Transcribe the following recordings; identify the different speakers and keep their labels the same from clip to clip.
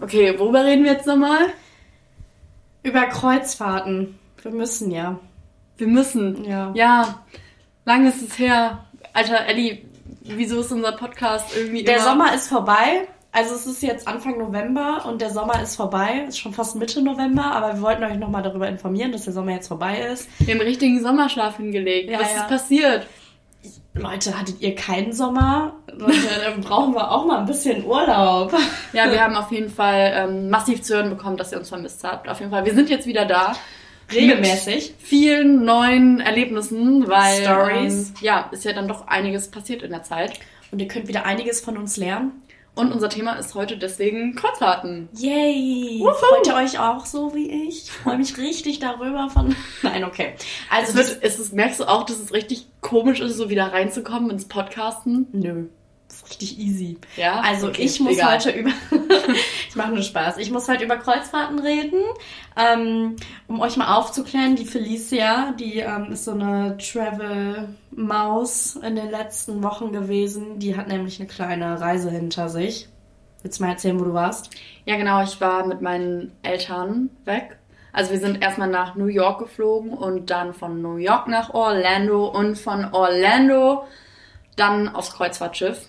Speaker 1: Okay, worüber reden wir jetzt nochmal?
Speaker 2: Über Kreuzfahrten. Wir müssen ja.
Speaker 1: Wir müssen.
Speaker 2: Ja.
Speaker 1: Ja, lange ist es her. Alter, Ellie, wieso ist unser Podcast irgendwie
Speaker 2: Der. Sommer ist vorbei. Also es ist jetzt Anfang November und der Sommer ist vorbei. Ist schon fast Mitte November, aber wir wollten euch nochmal darüber informieren, dass der Sommer jetzt vorbei ist.
Speaker 1: Wir haben richtigen Sommerschlaf hingelegt.
Speaker 2: Ja,
Speaker 1: Was
Speaker 2: ja.
Speaker 1: ist passiert?
Speaker 2: Leute, hattet ihr keinen Sommer? Leute, dann brauchen wir auch mal ein bisschen Urlaub.
Speaker 1: Ja, wir haben auf jeden Fall ähm, massiv zu hören bekommen, dass ihr uns vermisst habt. Auf jeden Fall, wir sind jetzt wieder da.
Speaker 2: Regelmäßig.
Speaker 1: Mit vielen neuen Erlebnissen, weil
Speaker 2: Stories.
Speaker 1: Ähm, ja, ist ja dann doch einiges passiert in der Zeit.
Speaker 2: Und ihr könnt wieder einiges von uns lernen.
Speaker 1: Und unser Thema ist heute deswegen Kreuzfahrten.
Speaker 2: Yay!
Speaker 1: Wuhu.
Speaker 2: Freut ihr euch auch so wie ich? Ich freue mich richtig darüber von. Nein, okay. Also
Speaker 1: Es wird, es ist, merkst du auch, dass es richtig komisch ist, so wieder reinzukommen ins Podcasten?
Speaker 2: Nö. Richtig easy.
Speaker 1: Ja.
Speaker 2: Also
Speaker 1: Okay,
Speaker 2: ich muss
Speaker 1: egal.
Speaker 2: heute über. ich mache nur Spaß. Ich muss heute über Kreuzfahrten reden. Ähm, um euch mal aufzuklären, die Felicia, die ähm, ist so eine Travel-Maus in den letzten Wochen gewesen. Die hat nämlich eine kleine Reise hinter sich. Willst du mal erzählen, wo du warst?
Speaker 1: Ja, genau. Ich war mit meinen Eltern weg. Also wir sind erstmal nach New York geflogen und dann von New York nach Orlando und von Orlando dann aufs Kreuzfahrtschiff.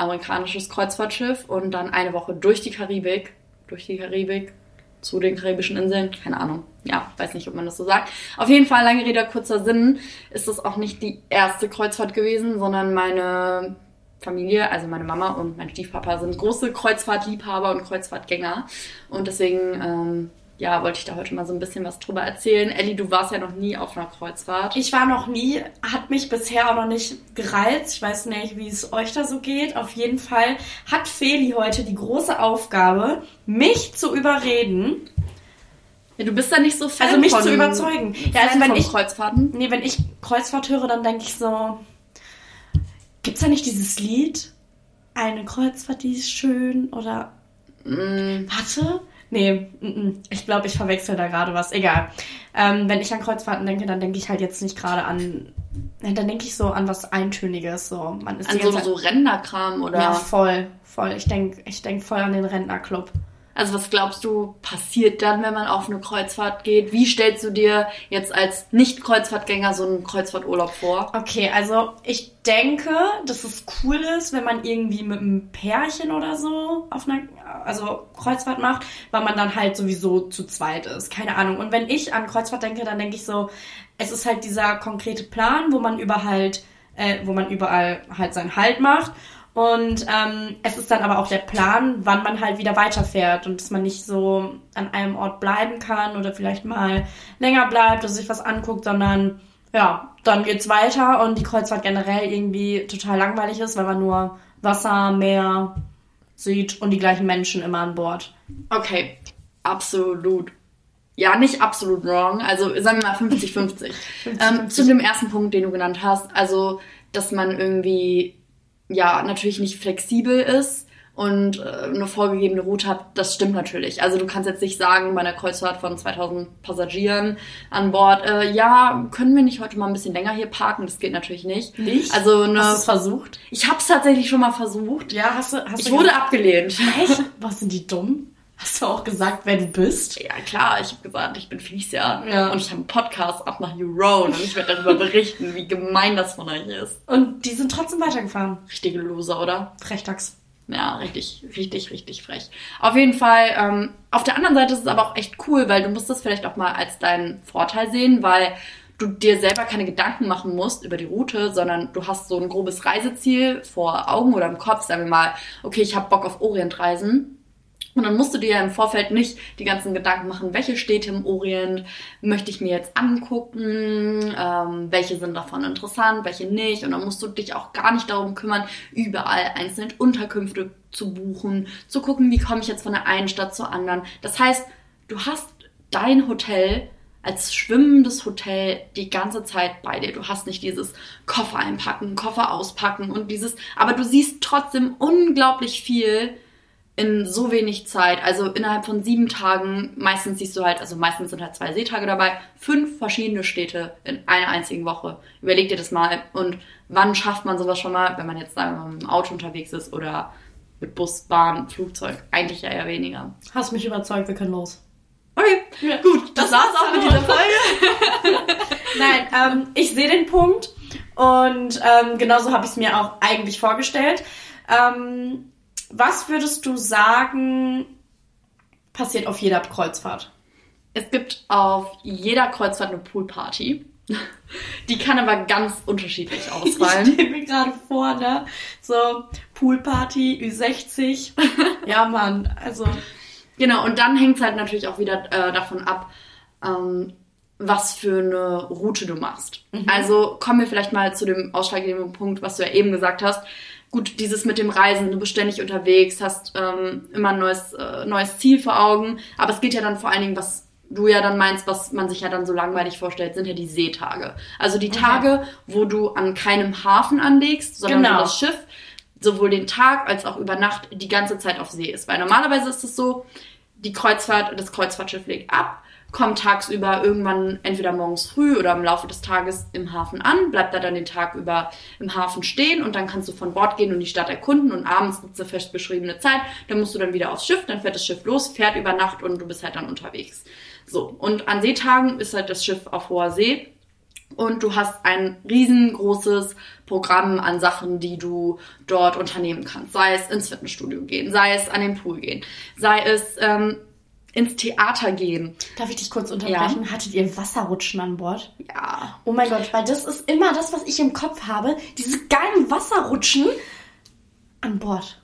Speaker 1: Amerikanisches Kreuzfahrtschiff und dann eine Woche durch die Karibik. Durch die Karibik zu den karibischen Inseln. Keine Ahnung. Ja, weiß nicht, ob man das so sagt. Auf jeden Fall, lange Rede, kurzer Sinn, ist das auch nicht die erste Kreuzfahrt gewesen, sondern meine Familie, also meine Mama und mein Stiefpapa sind große Kreuzfahrtliebhaber und Kreuzfahrtgänger. Und deswegen, ähm, ja, wollte ich da heute mal so ein bisschen was drüber erzählen. Elli, du warst ja noch nie auf einer Kreuzfahrt.
Speaker 2: Ich war noch nie, hat mich bisher auch noch nicht gereizt. Ich weiß nicht, wie es euch da so geht. Auf jeden Fall hat Feli heute die große Aufgabe, mich zu überreden.
Speaker 1: ja, du bist da nicht so Fan
Speaker 2: Also mich
Speaker 1: von,
Speaker 2: zu überzeugen. Ja, also wenn ich,
Speaker 1: Kreuzfahrten.
Speaker 2: nee, wenn ich Kreuzfahrt höre, dann denke ich so, gibt's da nicht dieses Lied? Eine Kreuzfahrt, die ist schön oder
Speaker 1: Mm,
Speaker 2: Warte. Nee, mm, mm. ich glaube, ich verwechsel da gerade was. Egal. Ähm, wenn ich an Kreuzfahrten denke, dann denke ich halt jetzt nicht gerade an. Dann denke ich so an was Eintöniges. So, man ist
Speaker 1: an so, so Rentnerkram oder.
Speaker 2: Ja, voll, voll. Ich denke ich denk voll an den Rentnerclub.
Speaker 1: Also was glaubst du, passiert dann, wenn man auf eine Kreuzfahrt geht? Wie stellst du dir jetzt als Nicht-Kreuzfahrtgänger so einen Kreuzfahrturlaub vor?
Speaker 2: Okay, also ich denke, dass es cool ist, wenn man irgendwie mit einem Pärchen oder so auf einer also Kreuzfahrt macht, weil man dann halt sowieso zu zweit ist. Keine Ahnung. Und wenn ich an Kreuzfahrt denke, dann denke ich so, es ist halt dieser konkrete Plan, wo man über halt, äh, wo man überall halt seinen Halt macht. Und ähm, es ist dann aber auch der Plan, wann man halt wieder weiterfährt und dass man nicht so an einem Ort bleiben kann oder vielleicht mal länger bleibt oder sich was anguckt, sondern ja, dann geht's weiter und die Kreuzfahrt generell irgendwie total langweilig ist, weil man nur Wasser, Meer sieht und die gleichen Menschen immer an Bord.
Speaker 1: Okay, absolut. Ja, nicht absolut wrong. Also sagen wir mal 50-50. ähm, zu dem ersten Punkt, den du genannt hast, also dass man irgendwie ja natürlich nicht flexibel ist und äh, eine vorgegebene Route hat, das stimmt natürlich. Also du kannst jetzt nicht sagen, bei einer Kreuzfahrt von 2000 Passagieren an Bord, äh, ja, können wir nicht heute mal ein bisschen länger hier parken? Das geht natürlich nicht.
Speaker 2: Nicht?
Speaker 1: Also eine,
Speaker 2: Hast du es versucht?
Speaker 1: ich habe es tatsächlich schon mal versucht.
Speaker 2: Ja, hast du, hast
Speaker 1: Ich
Speaker 2: du
Speaker 1: wurde abgelehnt.
Speaker 2: Echt? Was sind die dumm? Hast du auch gesagt, wer du bist?
Speaker 1: Ja, klar, ich habe gesagt, ich bin Felicia.
Speaker 2: Ja.
Speaker 1: Und ich habe einen Podcast ab nach Roan und ich werde darüber berichten, wie gemein das von euch ist.
Speaker 2: Und die sind trotzdem weitergefahren.
Speaker 1: Richtige Loser, oder?
Speaker 2: Frechdachs.
Speaker 1: Ja, richtig, richtig, richtig frech. Auf jeden Fall, ähm, auf der anderen Seite ist es aber auch echt cool, weil du musst das vielleicht auch mal als deinen Vorteil sehen, weil du dir selber keine Gedanken machen musst über die Route, sondern du hast so ein grobes Reiseziel vor Augen oder im Kopf, sagen wir mal, okay, ich habe Bock auf Orientreisen. Und dann musst du dir ja im Vorfeld nicht die ganzen Gedanken machen, welche Städte im Orient möchte ich mir jetzt angucken, ähm, welche sind davon interessant, welche nicht. Und dann musst du dich auch gar nicht darum kümmern, überall einzeln Unterkünfte zu buchen, zu gucken, wie komme ich jetzt von der einen Stadt zur anderen. Das heißt, du hast dein Hotel als schwimmendes Hotel die ganze Zeit bei dir. Du hast nicht dieses Koffer einpacken, Koffer auspacken und dieses, aber du siehst trotzdem unglaublich viel in so wenig Zeit, also innerhalb von sieben Tagen, meistens siehst du halt, also meistens sind halt zwei Seetage dabei, fünf verschiedene Städte in einer einzigen Woche. Überleg dir das mal. Und wann schafft man sowas schon mal, wenn man jetzt sagen wir mal mit dem Auto unterwegs ist oder mit Bus, Bahn, Flugzeug eigentlich ja eher weniger.
Speaker 2: Hast mich überzeugt, wir können los.
Speaker 1: Okay,
Speaker 2: Ja.
Speaker 1: gut, das, war's auch mit dieser Folge.
Speaker 2: Nein, ähm, ich sehe den Punkt und ähm, genauso habe ich es mir auch eigentlich vorgestellt. Ähm, was würdest du sagen, passiert auf jeder Kreuzfahrt?
Speaker 1: Es gibt auf jeder Kreuzfahrt eine Poolparty. Die kann aber ganz unterschiedlich
Speaker 2: Ich
Speaker 1: ausfallen.
Speaker 2: stelle mir gerade vor, ne? So, Poolparty, Ü60. ja, Mann, also.
Speaker 1: Genau, und dann hängt es halt natürlich auch wieder äh, davon ab, ähm, was für eine Route du machst. Also kommen wir vielleicht mal zu dem ausschlaggebenden Punkt, was du ja eben gesagt hast. Gut, dieses mit dem Reisen, du bist ständig unterwegs, hast ähm, immer ein neues, äh, neues Ziel vor Augen, aber es geht ja dann vor allen Dingen, was du ja dann meinst, was man sich ja dann so langweilig vorstellt, sind ja die Seetage. Also die Tage, wo du an keinem Hafen anlegst, sondern
Speaker 2: Genau.
Speaker 1: das Schiff sowohl den Tag als auch über Nacht die ganze Zeit auf See ist. Weil normalerweise ist es so, die Kreuzfahrt, das Kreuzfahrtschiff legt ab, kommt tagsüber irgendwann entweder morgens früh oder im Laufe des Tages im Hafen an, bleibt da dann den Tag über im Hafen stehen und dann kannst du von Bord gehen und die Stadt erkunden und abends gibt es eine fest beschriebene Zeit, dann musst du dann wieder aufs Schiff, dann fährt das Schiff los, fährt über Nacht und du bist halt dann unterwegs. So, und an Seetagen ist halt das Schiff auf hoher See und du hast ein riesengroßes Programm an Sachen, die du dort unternehmen kannst. Sei es ins Fitnessstudio gehen, sei es an den Pool gehen, sei es ähm, ins Theater gehen.
Speaker 2: Darf ich dich kurz unterbrechen? Hattet ihr Wasserrutschen an Bord?
Speaker 1: Ja.
Speaker 2: Oh mein Gott, weil das ist immer das, was ich im Kopf habe. Diese geilen Wasserrutschen an Bord.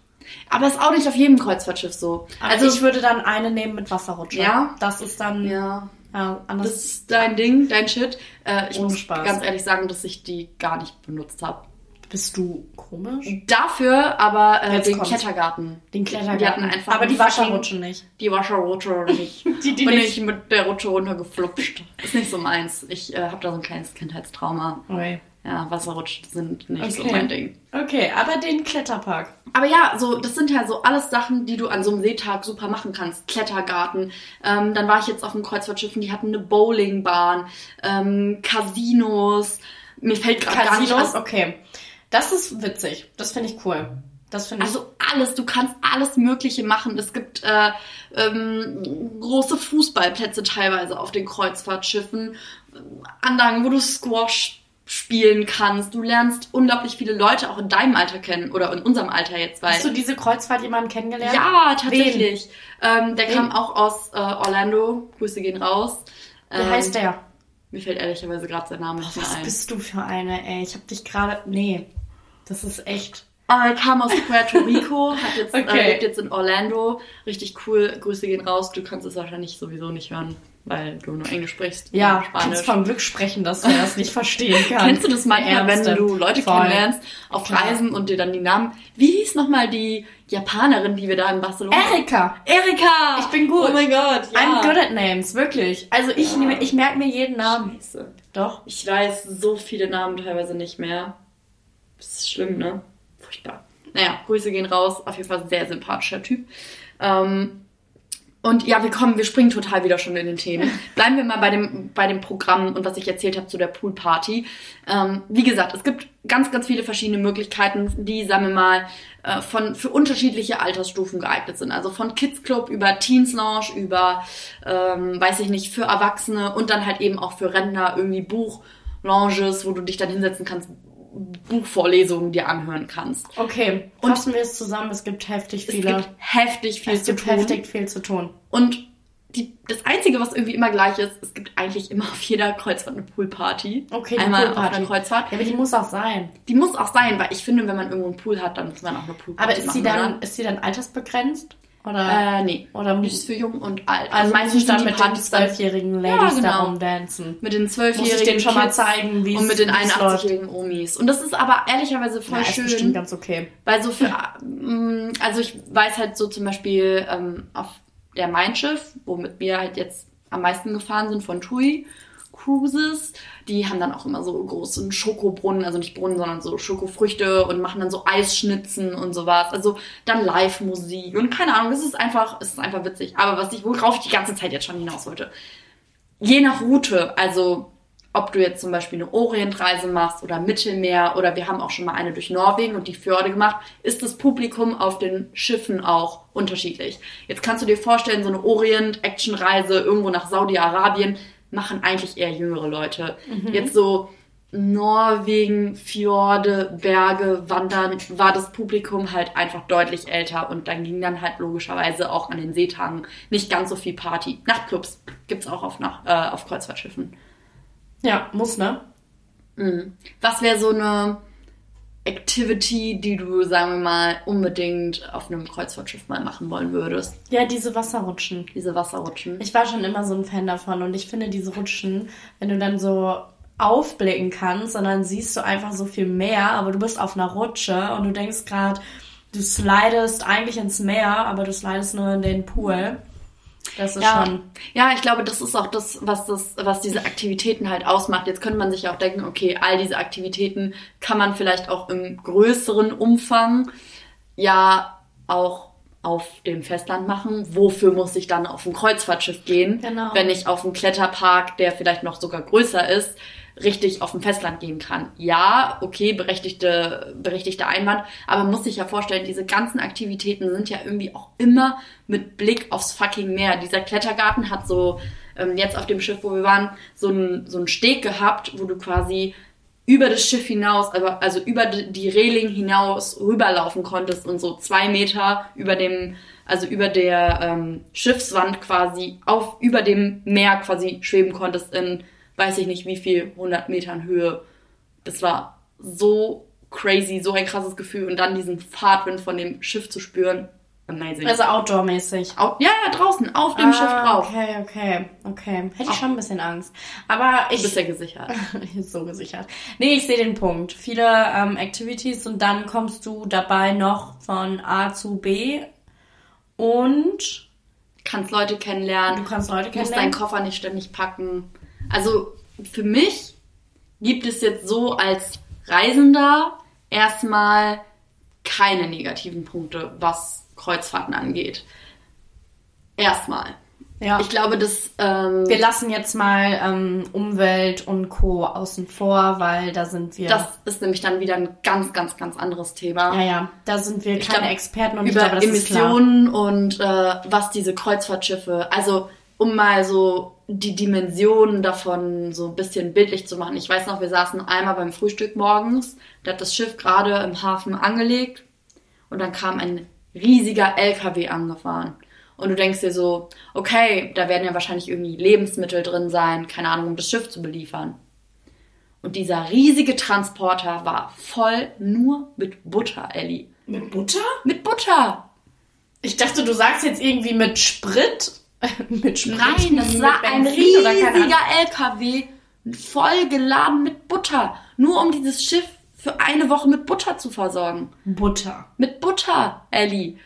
Speaker 1: Aber ist auch nicht auf jedem Kreuzfahrtschiff so.
Speaker 2: Also
Speaker 1: Also
Speaker 2: ich würde dann eine nehmen mit Wasserrutsche.
Speaker 1: Ja?
Speaker 2: Das ist dann
Speaker 1: ja,
Speaker 2: ja, anders.
Speaker 1: das ist dein Ding, dein Shit. Äh, ich
Speaker 2: Ohne
Speaker 1: muss
Speaker 2: Spaß.
Speaker 1: ganz ehrlich sagen, dass ich die gar nicht benutzt habe.
Speaker 2: Bist du komisch?
Speaker 1: Dafür aber äh, den
Speaker 2: kommt's.
Speaker 1: Klettergarten.
Speaker 2: Den
Speaker 1: Die hatten
Speaker 2: Klettergarten.
Speaker 1: einfach
Speaker 2: Aber die Wasserrutschen nicht.
Speaker 1: Die Wasserrutsche nicht.
Speaker 2: Die- die
Speaker 1: Bin
Speaker 2: nicht.
Speaker 1: ich mit der Rutsche runtergeflupscht. Ist nicht so meins. Ich äh, habe da so ein kleines Kindheitstrauma.
Speaker 2: Okay.
Speaker 1: Ja, Wasserrutschen sind nicht so
Speaker 2: Okay.
Speaker 1: mein Ding.
Speaker 2: Okay, aber den Kletterpark.
Speaker 1: Aber ja, so das sind ja so alles Sachen, die du an so einem Seetag super machen kannst. Klettergarten. Ähm, dann war ich jetzt auf dem Kreuzfahrtschiffen, die hatten eine Bowlingbahn, ähm, Casinos. Mir fällt gerade gar nicht
Speaker 2: Casinos,
Speaker 1: an.
Speaker 2: okay. Das ist witzig. Das finde ich cool. Das finde ich.
Speaker 1: Also alles, du kannst alles Mögliche machen. Es gibt äh, ähm, große Fußballplätze teilweise auf den Kreuzfahrtschiffen, Anlagen, wo du Squash spielen kannst. Du lernst unglaublich viele Leute auch in deinem Alter kennen oder in unserem Alter jetzt, weil
Speaker 2: Hast du diese Kreuzfahrt jemanden kennengelernt?
Speaker 1: ja tatsächlich. Ähm, der
Speaker 2: Wen?
Speaker 1: kam auch aus äh, Orlando. Grüße gehen raus.
Speaker 2: Wie
Speaker 1: Ähm,
Speaker 2: heißt der?
Speaker 1: Mir fällt ehrlicherweise gerade sein Name nicht mehr
Speaker 2: Was
Speaker 1: ein.
Speaker 2: bist du für eine, ey? Ich hab dich gerade. Nee. Das ist echt.
Speaker 1: Aber er kam aus Puerto Rico, hat jetzt,
Speaker 2: Okay.
Speaker 1: äh, lebt jetzt in Orlando. Richtig cool. Grüße gehen raus. Du kannst es wahrscheinlich sowieso nicht hören, weil du nur Englisch sprichst.
Speaker 2: Ja, kannst vom Glück sprechen, dass er das nicht verstehen kann.
Speaker 1: Kennst du das manchmal, wenn
Speaker 2: Ernste.
Speaker 1: du Leute
Speaker 2: Voll.
Speaker 1: kennenlernst auf
Speaker 2: Klar.
Speaker 1: Reisen und dir dann die Namen. Wie hieß nochmal die Japanerin, die wir da in Barcelona
Speaker 2: Erika!
Speaker 1: Erika!
Speaker 2: Ich bin gut.
Speaker 1: Oh mein Gott, ja.
Speaker 2: I'm good at names, wirklich. Also ich,
Speaker 1: Ja.
Speaker 2: nehme, ich merke mir jeden Namen.
Speaker 1: Scheiße.
Speaker 2: Doch.
Speaker 1: Ich weiß so viele Namen teilweise nicht mehr. Das ist schlimm, ne? Furchtbar. Naja, Grüße gehen raus. Auf jeden Fall sehr sympathischer Typ. Ähm, und ja, wir kommen, wir springen total wieder schon in den Themen. Bleiben wir mal bei dem, bei dem Programm und was ich erzählt habe zu der Poolparty. Ähm, wie gesagt, es gibt ganz, ganz viele verschiedene Möglichkeiten, die, sagen wir mal, äh, von, für unterschiedliche Altersstufen geeignet sind. Also von Kids Club über Teens Lounge, über, ähm, weiß ich nicht, für Erwachsene und dann halt eben auch für Rentner irgendwie Buchlounges, wo du dich dann hinsetzen kannst, Buchvorlesungen dir anhören kannst.
Speaker 2: Okay, fassen wir es zusammen. Es gibt heftig
Speaker 1: Es
Speaker 2: viele.
Speaker 1: gibt heftig viel
Speaker 2: es
Speaker 1: zu
Speaker 2: gibt
Speaker 1: tun.
Speaker 2: heftig viel zu tun.
Speaker 1: Und die, das Einzige, was irgendwie immer gleich ist, es gibt eigentlich immer auf jeder Kreuzfahrt eine Poolparty.
Speaker 2: Okay, die
Speaker 1: Einmal auf
Speaker 2: Poolparty.
Speaker 1: einer Kreuzfahrt.
Speaker 2: Ja, aber die muss auch sein.
Speaker 1: Die muss auch sein, weil ich finde, wenn man irgendwo einen Pool hat, dann muss man auch eine Poolparty
Speaker 2: Aber ist
Speaker 1: machen,
Speaker 2: sie dann,
Speaker 1: oder?
Speaker 2: ist sie dann altersbegrenzt? Oder,
Speaker 1: Äh, nee.
Speaker 2: oder
Speaker 1: ist für jung und alt.
Speaker 2: also
Speaker 1: Und
Speaker 2: meistens dann mit den zwölfjährigen Ladies
Speaker 1: Ja,
Speaker 2: da
Speaker 1: genau.
Speaker 2: rumdancen.
Speaker 1: mit den zwölfjährigen
Speaker 2: denen schon mal zeigen, wie
Speaker 1: und mit den
Speaker 2: wie es läuft.
Speaker 1: 81-jährigen Omis. Und das ist aber ehrlicherweise voll
Speaker 2: Ja, ist bestimmt
Speaker 1: schön.
Speaker 2: ganz okay.
Speaker 1: Weil so für, ähm, also ich weiß halt so zum Beispiel ähm, auf der Mein Schiff, womit wir halt jetzt am meisten gefahren sind von TUI Cruises, die haben dann auch immer so großen Schokobrunnen, also nicht Brunnen, sondern so Schokofrüchte und machen dann so Eisschnitzen und sowas. Also dann Live-Musik und keine Ahnung, es ist einfach, es ist einfach witzig. Aber was ich, worauf ich die ganze Zeit jetzt schon hinaus wollte, je nach Route, also ob du jetzt zum Beispiel eine Orientreise machst oder Mittelmeer oder wir haben auch schon mal eine durch Norwegen und die Fjorde gemacht, ist das Publikum auf den Schiffen auch unterschiedlich. Jetzt kannst du dir vorstellen, so eine Orient-Action-Reise irgendwo nach Saudi-Arabien machen eigentlich eher jüngere Leute. Jetzt so Norwegen, Fjorde, Berge, Wandern, war das Publikum halt einfach deutlich älter und dann ging dann halt logischerweise auch an den Seetagen nicht ganz so viel Party. Nachtclubs gibt's auch auf, Nach äh, auf Kreuzfahrtschiffen.
Speaker 2: Ja, muss, ne?
Speaker 1: Mhm. Was wäre so eine Activity, die du, sagen wir mal, unbedingt auf einem Kreuzfahrtschiff mal machen wollen würdest?
Speaker 2: Ja, diese Wasserrutschen.
Speaker 1: Diese Wasserrutschen.
Speaker 2: Ich war schon immer so ein Fan davon und ich finde diese Rutschen, wenn du dann so aufblicken kannst und dann siehst du einfach so viel Meer, aber du bist auf einer Rutsche und du denkst gerade, du slidest eigentlich ins Meer, aber du slidest nur in den Pool. Das ist
Speaker 1: Ja,
Speaker 2: schon.
Speaker 1: ja, ich glaube, das ist auch das, was das, was diese Aktivitäten halt ausmacht. Jetzt könnte man sich auch denken, okay, all diese Aktivitäten kann man vielleicht auch im größeren Umfang ja auch auf dem Festland machen. Wofür muss ich dann auf ein Kreuzfahrtschiff gehen,
Speaker 2: Genau.
Speaker 1: wenn ich auf einen Kletterpark, der vielleicht noch sogar größer ist, richtig auf dem Festland gehen kann. Ja, okay, berechtigte, berechtigter Einwand, aber man muss sich ja vorstellen, diese ganzen Aktivitäten sind ja irgendwie auch immer mit Blick aufs fucking Meer. Dieser Klettergarten hat so, ähm, jetzt auf dem Schiff, wo wir waren, so einen so Steg gehabt, wo du quasi über das Schiff hinaus, also, also über die Reling hinaus rüberlaufen konntest und so zwei Meter über dem, also über der ähm, Schiffswand quasi auf, über dem Meer quasi schweben konntest in, weiß ich nicht wie viel, 100 Metern Höhe. Das war so crazy, so ein krasses Gefühl und dann diesen Fahrtwind von dem Schiff zu spüren. Amazing.
Speaker 2: Also outdoor-mäßig.
Speaker 1: Au- ja, ja, draußen, auf dem Schiff drauf.
Speaker 2: Ah, Okay, okay, okay. Hätte ich schon ein bisschen Angst. Aber
Speaker 1: Du
Speaker 2: ich.
Speaker 1: bist ja gesichert.
Speaker 2: so gesichert. Nee, ich sehe den Punkt. Viele ähm, Activities und dann kommst du dabei noch von A zu B und
Speaker 1: Kannst Leute kennenlernen.
Speaker 2: du kannst Leute
Speaker 1: Du musst deinen
Speaker 2: kennenlernen.
Speaker 1: Koffer nicht ständig packen. Also für mich gibt es jetzt so als Reisender erstmal keine negativen Punkte, was Kreuzfahrten angeht. Erstmal.
Speaker 2: Ja.
Speaker 1: Ich glaube, dass ähm,
Speaker 2: Wir lassen jetzt mal ähm, Umwelt und Co. außen vor, weil da sind wir.
Speaker 1: das ist nämlich dann wieder ein ganz, ganz, ganz anderes Thema.
Speaker 2: ja, ja, da sind wir
Speaker 1: Ich
Speaker 2: keine
Speaker 1: glaub,
Speaker 2: Experten und
Speaker 1: über
Speaker 2: glaube, das.
Speaker 1: Emissionen und äh, was diese Kreuzfahrtschiffe, also um mal so die Dimensionen davon so ein bisschen bildlich zu machen. Ich weiß noch, wir saßen einmal beim Frühstück morgens, da hat das Schiff gerade im Hafen angelegt und dann kam ein riesiger LKW angefahren. Und du denkst dir so, okay, da werden ja wahrscheinlich irgendwie Lebensmittel drin sein, keine Ahnung, um das Schiff zu beliefern. Und dieser riesige Transporter war voll nur mit Butter, Ellie.
Speaker 2: Mit Butter?
Speaker 1: Mit Butter!
Speaker 2: Ich dachte, du sagst jetzt irgendwie mit Sprit. mit Sprit.
Speaker 1: Nein, das war ein
Speaker 2: Benzin
Speaker 1: riesiger LKW, voll geladen mit Butter. Nur um dieses Schiff für eine Woche mit Butter zu versorgen.
Speaker 2: Butter.
Speaker 1: Mit Butter, Ellie.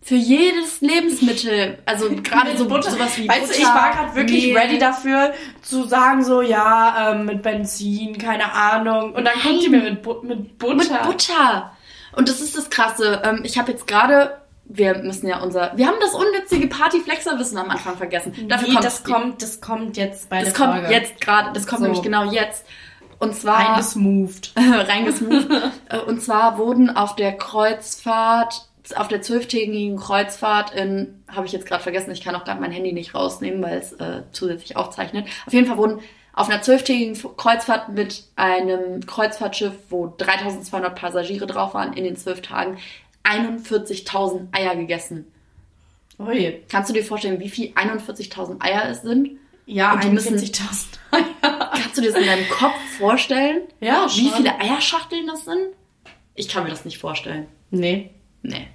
Speaker 1: Für jedes Lebensmittel. Also gerade so
Speaker 2: Butter.
Speaker 1: sowas wie
Speaker 2: weißt
Speaker 1: Butter.
Speaker 2: du, ich war gerade wirklich
Speaker 1: Mehl.
Speaker 2: ready dafür zu sagen so, ja, ähm, mit Benzin, keine Ahnung. Und dann kommt die mir mit, Bu mit Butter.
Speaker 1: Mit Butter. Und das ist das Krasse. Ähm, ich habe jetzt gerade, wir müssen ja unser, wir haben das unnützige Partyflexer-Wissen am Anfang vergessen. Dafür
Speaker 2: Wie,
Speaker 1: kommt
Speaker 2: das kommt, das kommt jetzt bei
Speaker 1: das
Speaker 2: der
Speaker 1: kommt
Speaker 2: Folge.
Speaker 1: jetzt gerade, das kommt
Speaker 2: So.
Speaker 1: nämlich genau jetzt. Und zwar
Speaker 2: Eingesmoved.
Speaker 1: reingesmoved. Äh, Und zwar wurden auf der Kreuzfahrt, auf der zwölftägigen Kreuzfahrt in, habe ich jetzt gerade vergessen, ich kann auch gerade mein Handy nicht rausnehmen, weil es äh, zusätzlich aufzeichnet. Auf jeden Fall wurden auf einer zwölftägigen Kreuzfahrt mit einem Kreuzfahrtschiff, wo 3200 Passagiere drauf waren, in den zwölf Tagen 41.000 Eier gegessen.
Speaker 2: Ui.
Speaker 1: Kannst du dir vorstellen, wie viel 41.000 Eier es sind?
Speaker 2: Ja,
Speaker 1: Und die müssen-
Speaker 2: 41.000.
Speaker 1: Kannst du dir das in deinem Kopf vorstellen?
Speaker 2: Ja,
Speaker 1: Wie
Speaker 2: schon.
Speaker 1: viele Eierschachteln das sind? Ich kann mir das nicht vorstellen.
Speaker 2: Nee.
Speaker 1: Nee.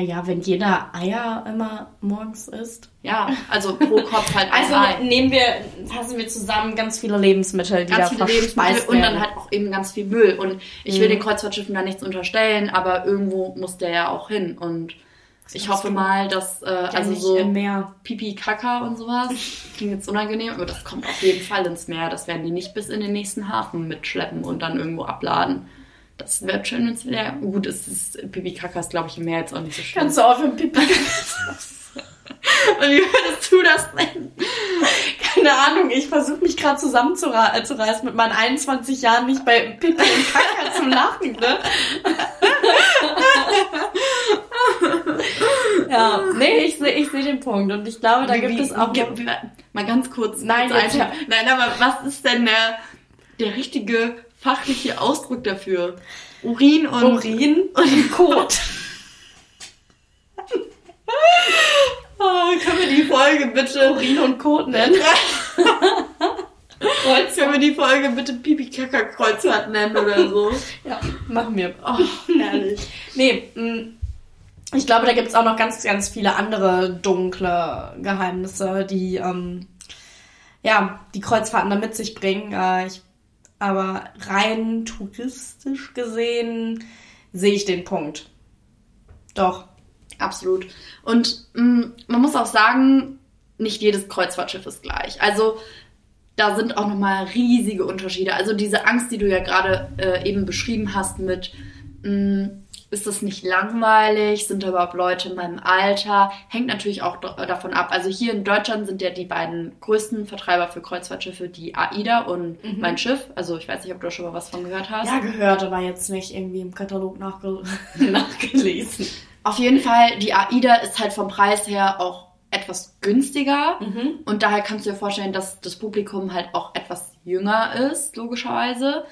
Speaker 2: Ja, wenn jeder Eier immer morgens isst.
Speaker 1: Ja, also pro Kopf halt
Speaker 2: Also
Speaker 1: Ei.
Speaker 2: nehmen wir, fassen wir zusammen ganz viele Lebensmittel, die
Speaker 1: Ganz
Speaker 2: da
Speaker 1: viele Lebensmittel und dann
Speaker 2: werden.
Speaker 1: halt auch eben ganz viel Müll. Und ich
Speaker 2: Mhm.
Speaker 1: will den Kreuzfahrtschiffen da nichts unterstellen, aber irgendwo muss der ja auch hin. Und ich
Speaker 2: glaubst
Speaker 1: hoffe mal, dass, äh, also so
Speaker 2: Meer.
Speaker 1: Pipi, Kaka und sowas, klingt jetzt unangenehm, aber das kommt auf jeden Fall ins Meer. Das werden die nicht bis in den nächsten Hafen mitschleppen und dann irgendwo abladen. Das wird schön ins Meer. Gut, es ist, Pipi, Kaka ist, glaube ich, im Meer jetzt auch nicht so schlimm.
Speaker 2: Kannst du aufhören, Pipi?
Speaker 1: Und wie würdest du das nennen?
Speaker 2: Keine Ahnung, ich versuche mich gerade zusammenzureißen mit meinen 21 Jahren nicht bei Pipi und Kaka zu lachen, ne? ja, nee, ich sehe ich seh den Punkt und ich glaube, da
Speaker 1: Wie-
Speaker 2: gibt
Speaker 1: wie-
Speaker 2: es auch
Speaker 1: wie- mal ganz kurz.
Speaker 2: Nein,
Speaker 1: kurz Nein, aber was ist denn der, der richtige fachliche Ausdruck dafür? Urin und
Speaker 2: Urin und Kot.
Speaker 1: Oh, können wir die Folge bitte
Speaker 2: Urin und Kot nennen.
Speaker 1: Können wir die Folge bitte Pipi Kaka Kreuzfahrt nennen oder so?
Speaker 2: Ja, machen wir.
Speaker 1: Oh, herrlich.
Speaker 2: Nee, mh, ich glaube, da gibt es auch noch ganz, ganz viele andere dunkle Geheimnisse, die, ähm, ja, die Kreuzfahrten da mit sich bringen. Äh, ich, aber rein touristisch gesehen sehe ich den Punkt. Doch.
Speaker 1: Absolut. Und mh, man muss auch sagen, nicht jedes Kreuzfahrtschiff ist gleich. Also da sind auch nochmal riesige Unterschiede. Also diese Angst, die du ja gerade äh, eben beschrieben hast mit, mh, ist das nicht langweilig? Sind da überhaupt Leute in meinem Alter? Hängt natürlich auch do- davon ab. Also hier in Deutschland sind ja die beiden größten Vertreiber für Kreuzfahrtschiffe die AIDA und
Speaker 2: Mhm.
Speaker 1: mein Schiff. Also ich weiß nicht, ob du schon mal was von gehört hast.
Speaker 2: Ja, gehört, aber jetzt nicht irgendwie im Katalog nachge nachgelesen.
Speaker 1: Auf jeden Fall, die AIDA ist halt vom Preis her auch etwas günstiger.
Speaker 2: Mhm.
Speaker 1: Und daher kannst du dir vorstellen, dass das Publikum halt auch etwas jünger ist, logischerweise.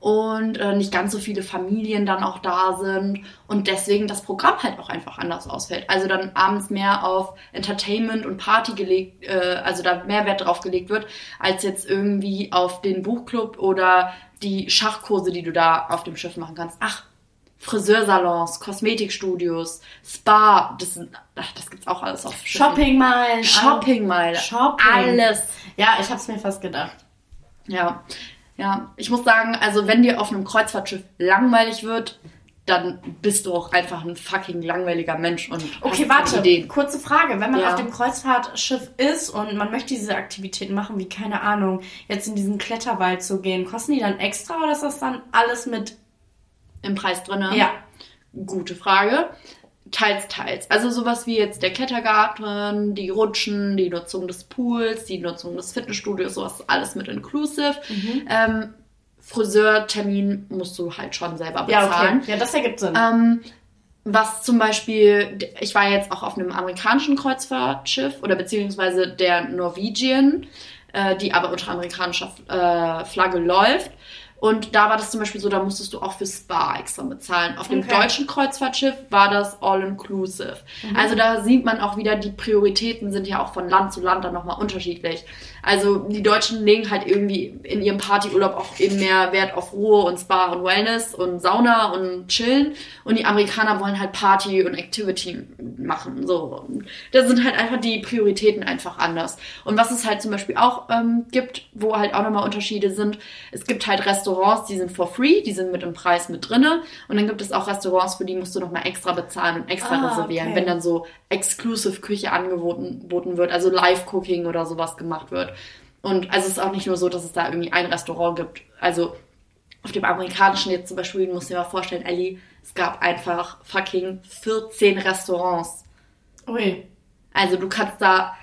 Speaker 1: Und äh, nicht ganz so viele Familien dann auch da sind. Und deswegen das Programm halt auch einfach anders ausfällt. Also dann abends mehr auf Entertainment und Party gelegt, äh, also da mehr Wert drauf gelegt wird, als jetzt irgendwie auf den Buchclub oder die Schachkurse, die du da auf dem Schiff machen kannst. Ach, Friseursalons, Kosmetikstudios, Spa, das, sind, ach, das gibt's auch alles auf Schiffen.
Speaker 2: Shoppingmeilen.
Speaker 1: Shoppingmeile.
Speaker 2: Shopping.
Speaker 1: Alles.
Speaker 2: Ja, ich hab's mir fast gedacht.
Speaker 1: Ja. Ja. Ich muss sagen, also wenn dir auf einem Kreuzfahrtschiff langweilig wird, dann bist du auch einfach ein fucking langweiliger Mensch und
Speaker 2: Okay, warte.
Speaker 1: Ideen.
Speaker 2: Kurze Frage. Wenn man
Speaker 1: Ja.
Speaker 2: auf dem Kreuzfahrtschiff ist und man möchte diese Aktivitäten machen, wie keine Ahnung, jetzt in diesen Kletterwald zu gehen, kosten die dann extra oder ist das dann alles mit?
Speaker 1: Im Preis drinne?
Speaker 2: Ja.
Speaker 1: Gute Frage. Teils, teils. Also sowas wie jetzt der Klettergarten, die Rutschen, die Nutzung des Pools, die Nutzung des Fitnessstudios, sowas alles mit inclusive.
Speaker 2: Mhm.
Speaker 1: Ähm, Friseurtermin musst du halt schon selber
Speaker 2: Ja,
Speaker 1: bezahlen.
Speaker 2: okay. Ja, das ergibt Sinn.
Speaker 1: Ähm, was zum Beispiel, ich war jetzt auch auf einem amerikanischen Kreuzfahrtschiff oder beziehungsweise der Norwegian, äh, die aber unter amerikanischer äh, Flagge läuft. Und da war das zum Beispiel so, da musstest du auch für Spa extra bezahlen. Auf dem
Speaker 2: Okay.
Speaker 1: deutschen Kreuzfahrtschiff war das all-inclusive. Also da sieht man auch wieder, die Prioritäten sind ja auch von Land zu Land dann nochmal unterschiedlich. Also die Deutschen legen halt irgendwie in ihrem Partyurlaub auch eben mehr Wert auf Ruhe und Spa und Wellness und Sauna und Chillen. Und die Amerikaner wollen halt Party und Activity machen. So. Da sind halt einfach die Prioritäten einfach anders. Und was es halt zum Beispiel auch ähm, gibt, wo halt auch nochmal Unterschiede sind, es gibt halt Restaurants, die sind for free, die sind mit im Preis mit drinne. Und dann gibt es auch Restaurants, für die musst du nochmal extra bezahlen und extra
Speaker 2: Ah,
Speaker 1: reservieren,
Speaker 2: okay.
Speaker 1: wenn dann so exclusive Küche angeboten geboten wird, also Live-Cooking oder sowas gemacht wird. Und also es ist auch nicht nur so, dass es da irgendwie ein Restaurant gibt. Also auf dem amerikanischen jetzt zum Beispiel, du musst dir mal vorstellen, Ellie, es gab einfach fucking 14 Restaurants.
Speaker 2: Ui.
Speaker 1: Also du kannst da,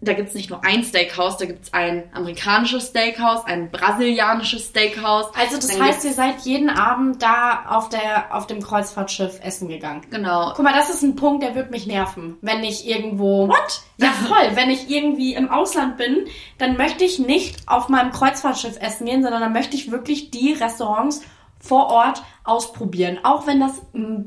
Speaker 1: da gibt's nicht nur ein Steakhouse, da gibt's ein amerikanisches Steakhouse, ein brasilianisches Steakhouse.
Speaker 2: Also das
Speaker 1: Dann
Speaker 2: heißt, ihr seid jeden Abend da auf der auf dem Kreuzfahrtschiff essen gegangen.
Speaker 1: Genau.
Speaker 2: Guck mal, das ist ein Punkt, der wird mich nerven, wenn ich irgendwo.
Speaker 1: What?
Speaker 2: Ja, voll. Wenn ich irgendwie im Ausland bin, dann möchte ich nicht auf meinem Kreuzfahrtschiff essen gehen, sondern dann möchte ich wirklich die Restaurants vor Ort ausprobieren. Auch wenn das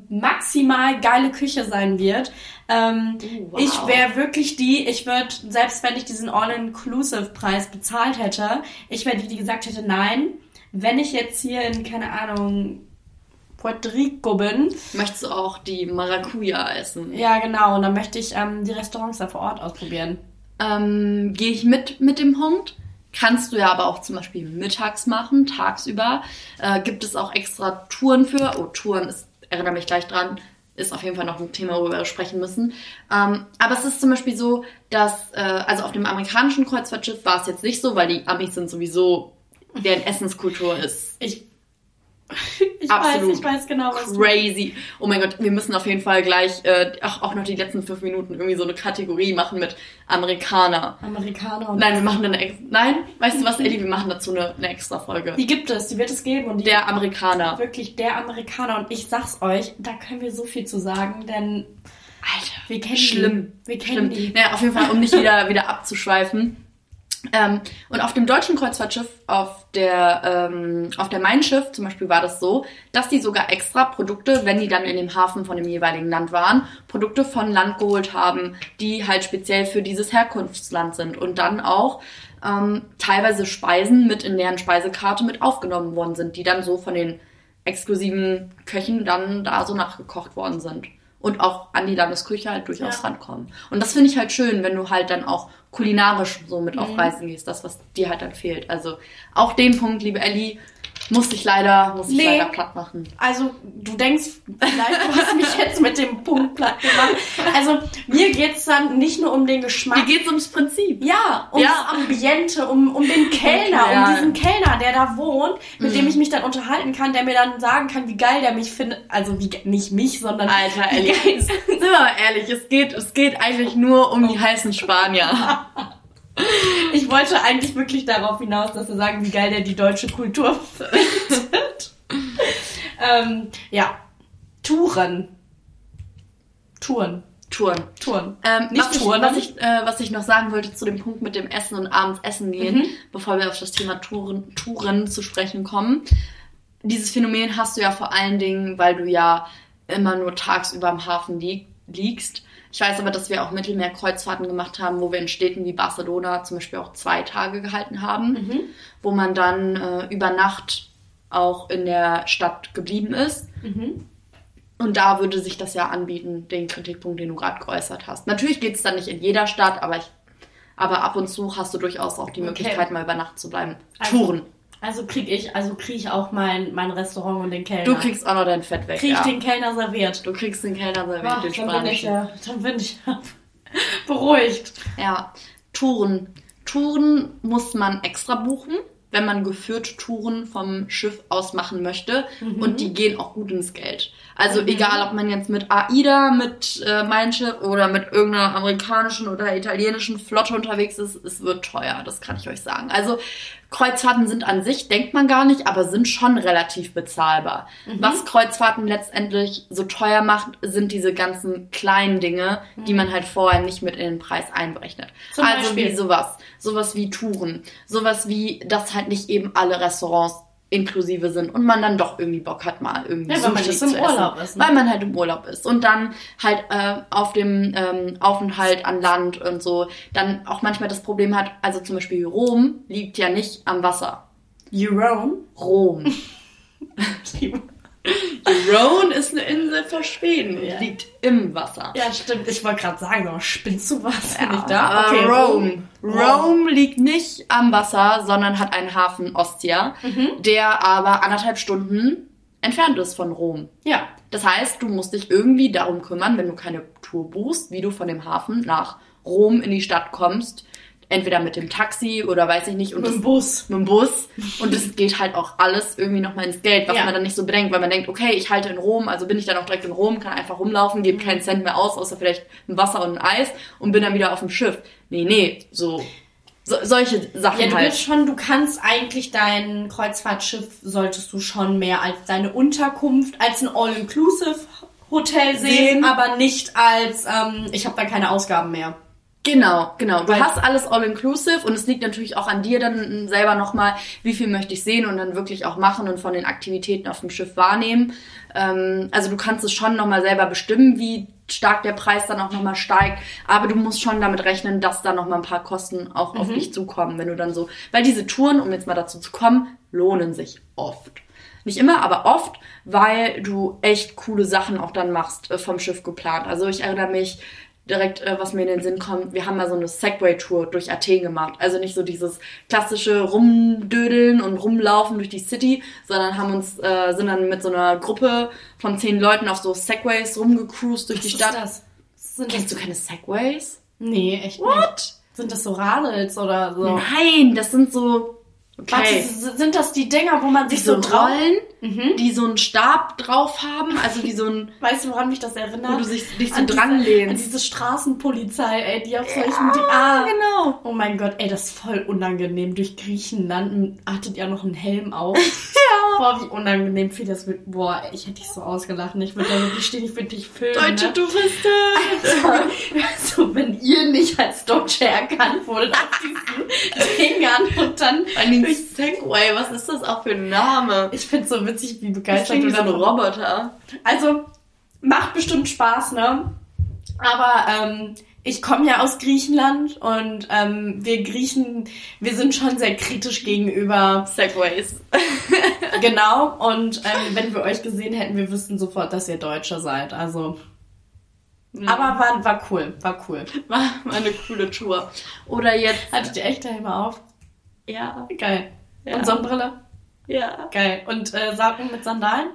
Speaker 2: maximal geile Küche sein wird. Ähm,
Speaker 1: Oh, wow.
Speaker 2: Ich wäre wirklich die, ich würde, selbst wenn ich diesen All-Inclusive-Preis bezahlt hätte, ich wäre die, die gesagt hätte, nein, wenn ich jetzt hier in, keine Ahnung, Puerto Rico bin,
Speaker 1: Möchtest du auch die Maracuja essen?
Speaker 2: ja genau, und dann möchte ich ähm, die Restaurants da vor Ort ausprobieren.
Speaker 1: ähm, gehe ich mit mit dem Hund. Kannst du ja aber auch zum Beispiel mittags machen, tagsüber. Äh, gibt es auch extra Touren für. Oh, Touren ist, erinnere mich gleich dran, ist auf jeden Fall noch ein Thema, worüber wir sprechen müssen. Ähm, aber es ist zum Beispiel so, dass, äh, also auf dem amerikanischen Kreuzfahrtschiff war es jetzt nicht so, weil die Amis sind sowieso, deren Essenskultur ist
Speaker 2: Ich Ich
Speaker 1: Absolut.
Speaker 2: weiß, ich weiß genau, was du
Speaker 1: Crazy. Oh mein Gott, wir müssen auf jeden Fall gleich äh, auch, auch noch die letzten fünf Minuten irgendwie so eine Kategorie machen mit Amerikaner.
Speaker 2: Amerikaner und
Speaker 1: Nein, wir machen eine ex Nein, weißt du was, Ellie, wir machen dazu eine, eine extra Folge.
Speaker 2: Die gibt es, die wird es geben und
Speaker 1: Der Amerikaner.
Speaker 2: wirklich der Amerikaner und ich sag's euch, da können wir so viel zu sagen, denn
Speaker 1: Alter,
Speaker 2: wir kennen
Speaker 1: schlimm.
Speaker 2: die. Wir kennen
Speaker 1: Schlimm.
Speaker 2: die.
Speaker 1: Naja, auf jeden Fall, um nicht wieder, wieder abzuschweifen. Ähm, und auf dem deutschen Kreuzfahrtschiff, auf der, ähm, auf der Mein Schiff zum Beispiel war das so, dass die sogar extra Produkte, wenn die dann in dem Hafen von dem jeweiligen Land waren, Produkte von Land geholt haben, die halt speziell für dieses Herkunftsland sind und dann auch ähm, teilweise Speisen mit in deren Speisekarte mit aufgenommen worden sind, die dann so von den exklusiven Köchen dann da so nachgekocht worden sind. Und auch an die Landesküche halt durchaus
Speaker 2: Ja.
Speaker 1: rankommen. Und das finde ich halt schön, wenn du halt dann auch kulinarisch so mit
Speaker 2: Mhm.
Speaker 1: auf Reisen gehst, das, was dir halt dann fehlt. Also auch den Punkt, liebe Ellie, muss ich leider, muss ich
Speaker 2: Nee.
Speaker 1: leider platt machen.
Speaker 2: Also, du denkst, vielleicht du hast mich jetzt mit dem Punkt platt gemacht. Also, mir geht's dann nicht nur um den Geschmack.
Speaker 1: Wie geht's ums Prinzip?
Speaker 2: Ja, ums
Speaker 1: Ja.
Speaker 2: Ambiente, um, um den Kellner,
Speaker 1: Ja.
Speaker 2: um diesen Kellner, der da wohnt, mit dem ich mich dann unterhalten kann, der mir dann sagen kann, wie geil der mich findet. Also wie nicht mich, sondern
Speaker 1: Alter,
Speaker 2: geil-
Speaker 1: Sind wir mal ehrlich, es geht, es geht eigentlich nur um die heißen Spanier.
Speaker 2: Ich wollte eigentlich wirklich darauf hinaus, dass wir sagen, wie geil der die deutsche Kultur findet. ähm, ja, Touren. Touren.
Speaker 1: Touren.
Speaker 2: Touren.
Speaker 1: Ähm,
Speaker 2: Nicht
Speaker 1: was,
Speaker 2: Touren.
Speaker 1: ich, was, ich, äh, was ich noch sagen wollte zu dem Punkt mit dem Essen und abends essen gehen,
Speaker 2: Mhm.
Speaker 1: bevor wir auf das Thema Touren, Touren zu sprechen kommen. Dieses Phänomen hast du ja vor allen Dingen, weil du ja immer nur tagsüber am Hafen lieg, liegst. Ich weiß aber, dass wir auch Mittelmeerkreuzfahrten gemacht haben, wo wir in Städten wie Barcelona zum Beispiel auch zwei Tage gehalten haben,
Speaker 2: Mhm.
Speaker 1: wo man dann äh, über Nacht auch in der Stadt geblieben ist.
Speaker 2: Mhm.
Speaker 1: Und da würde sich das ja anbieten, den Kritikpunkt, den du gerade geäußert hast. Natürlich geht es dann nicht in jeder Stadt, aber, ich, aber ab und zu hast du durchaus auch die
Speaker 2: Okay.
Speaker 1: Möglichkeit, mal über Nacht zu bleiben.
Speaker 2: Also,
Speaker 1: Touren.
Speaker 2: Also krieg ich, also krieg ich auch mein, mein Restaurant und den Kellner.
Speaker 1: Du kriegst auch noch dein Fett weg.
Speaker 2: krieg ich
Speaker 1: ja.
Speaker 2: den Kellner serviert.
Speaker 1: Du kriegst den Kellner serviert,
Speaker 2: Ach,
Speaker 1: den
Speaker 2: dann bin ich ja, dann bin ich beruhigt.
Speaker 1: Ja, Touren. Touren muss man extra buchen, wenn man geführt Touren vom Schiff aus machen möchte.
Speaker 2: Mhm.
Speaker 1: Und die gehen auch gut ins Geld. Also egal, ob man jetzt mit AIDA, mit äh, Mein Schiff oder mit irgendeiner amerikanischen oder italienischen Flotte unterwegs ist, es wird teuer, das kann ich euch sagen. Also Kreuzfahrten sind an sich, denkt man gar nicht, aber sind schon relativ bezahlbar.
Speaker 2: Mhm.
Speaker 1: Was Kreuzfahrten letztendlich so teuer macht, sind diese ganzen kleinen Dinge, die man halt vorher nicht mit in den Preis einberechnet.
Speaker 2: Mhm. Zum
Speaker 1: also
Speaker 2: Beispiel?
Speaker 1: wie sowas. Sowas wie Touren. Sowas wie, dass halt nicht eben alle Restaurants inklusive sind und man dann doch irgendwie Bock hat, mal irgendwie
Speaker 2: Ja, weil man
Speaker 1: Sushi
Speaker 2: jetzt im
Speaker 1: essen.
Speaker 2: Urlaub ist, ne?
Speaker 1: Weil man halt im Urlaub ist. Und dann halt äh, auf dem ähm, Aufenthalt an Land und so dann auch manchmal das Problem hat, also zum Beispiel Rom liegt ja nicht am Wasser.
Speaker 2: Jerome?
Speaker 1: Rom. Rhone ist eine Insel vor Schweden.
Speaker 2: Ja.
Speaker 1: Liegt im Wasser.
Speaker 2: Ja, stimmt. Ich wollte gerade sagen, aber spinnst du was?
Speaker 1: Ja,
Speaker 2: Bin ich da?
Speaker 1: aber
Speaker 2: Okay,
Speaker 1: Rome. Rome liegt nicht am Wasser, sondern hat einen Hafen Ostia,
Speaker 2: Mhm.
Speaker 1: der aber anderthalb Stunden entfernt ist von Rom.
Speaker 2: Ja.
Speaker 1: Das heißt, du musst dich irgendwie darum kümmern, wenn du keine Tour buchst, wie du von dem Hafen nach Rom in die Stadt kommst. Entweder mit dem Taxi oder weiß ich nicht. Und
Speaker 2: Mit
Speaker 1: das
Speaker 2: dem Bus.
Speaker 1: mit dem Bus und es geht halt auch alles irgendwie nochmal ins Geld, was
Speaker 2: Ja.
Speaker 1: man dann nicht so bedenkt, weil man denkt, okay, ich halte in Rom, also bin ich dann auch direkt in Rom, kann einfach rumlaufen, gebe
Speaker 2: Mhm.
Speaker 1: keinen Cent mehr aus, außer vielleicht ein Wasser und ein Eis und bin dann wieder auf dem Schiff. Nee, nee, so, so solche Sachen
Speaker 2: Ja, du
Speaker 1: halt.
Speaker 2: schon, du kannst eigentlich dein Kreuzfahrtschiff, solltest du schon mehr als deine Unterkunft, als ein All-Inclusive-Hotel sehen,
Speaker 1: Sehen.
Speaker 2: aber nicht als, ähm, ich habe da keine Ausgaben mehr.
Speaker 1: Genau, genau. Du hast alles all-inclusive und es liegt natürlich auch an dir dann selber nochmal, wie viel möchte ich sehen und dann wirklich auch machen und von den Aktivitäten auf dem Schiff wahrnehmen. Ähm, also du kannst es schon nochmal selber bestimmen, wie stark der Preis dann auch nochmal steigt, aber du musst schon damit rechnen, dass da nochmal ein paar Kosten auch auf dich zukommen, wenn du dann so, weil diese Touren, um jetzt mal dazu zu kommen, lohnen sich oft. Nicht immer, aber oft, weil du echt coole Sachen auch dann machst, äh, vom Schiff geplant. Also ich erinnere mich direkt, äh, was mir in den Sinn kommt, wir haben mal so eine Segway-Tour durch Athen gemacht. Also nicht so dieses klassische Rumdödeln und Rumlaufen durch die City, sondern haben uns, äh, sind dann mit so einer Gruppe von zehn Leuten auf so Segways rumgecruised durch die
Speaker 2: Was
Speaker 1: Stadt.
Speaker 2: ist das? Sind
Speaker 1: Kennst du keine Segways?
Speaker 2: Nee, echt nicht.
Speaker 1: What?
Speaker 2: Sind das so Radels oder so?
Speaker 1: Nein, das sind so Okay.
Speaker 2: Warte, sind das die Dinger, wo man sich
Speaker 1: so
Speaker 2: so.
Speaker 1: Rollen,
Speaker 2: Mhm.
Speaker 1: die so einen Stab drauf haben, also wie so ein,
Speaker 2: Weißt du, woran mich das erinnert?
Speaker 1: wo du sich, dich so
Speaker 2: An diese-
Speaker 1: dran
Speaker 2: An diese Straßenpolizei, ey, die auf solchen... Die, ah,
Speaker 1: genau.
Speaker 2: Oh mein Gott, ey, das ist voll unangenehm. Durch Griechenland hattet ihr noch einen Helm auf. ja. Boah, wie unangenehm für das wird. Boah, ich hätte dich so ausgelacht. Ich würde da wirklich stehen, ich würde dich filmen.
Speaker 1: Deutsche
Speaker 2: ne?
Speaker 1: Touristin.
Speaker 2: Also, also, wenn ihr nicht als Deutsche erkannt wurdet auf diesen Dingern und dann...
Speaker 1: Ein Segway, was ist das auch für ein Name?
Speaker 2: Ich find's so witzig, wie begeistert du
Speaker 1: wie so ein Roboter.
Speaker 2: Also, macht bestimmt Spaß, ne? Aber ähm, ich komme ja aus Griechenland und ähm, wir Griechen, wir sind schon sehr kritisch gegenüber
Speaker 1: Segways.
Speaker 2: Genau, und ähm, wenn wir euch gesehen hätten, wir wüssten sofort, dass ihr Deutsche seid. Also. Aber war, war cool, war cool.
Speaker 1: War, war eine coole Tour. Oder jetzt.
Speaker 2: Hattet ihr echte Helme auf?
Speaker 1: Ja.
Speaker 2: Geil.
Speaker 1: Ja.
Speaker 2: Und Sonnenbrille?
Speaker 1: Ja.
Speaker 2: Geil. Und äh, Socken mit Sandalen?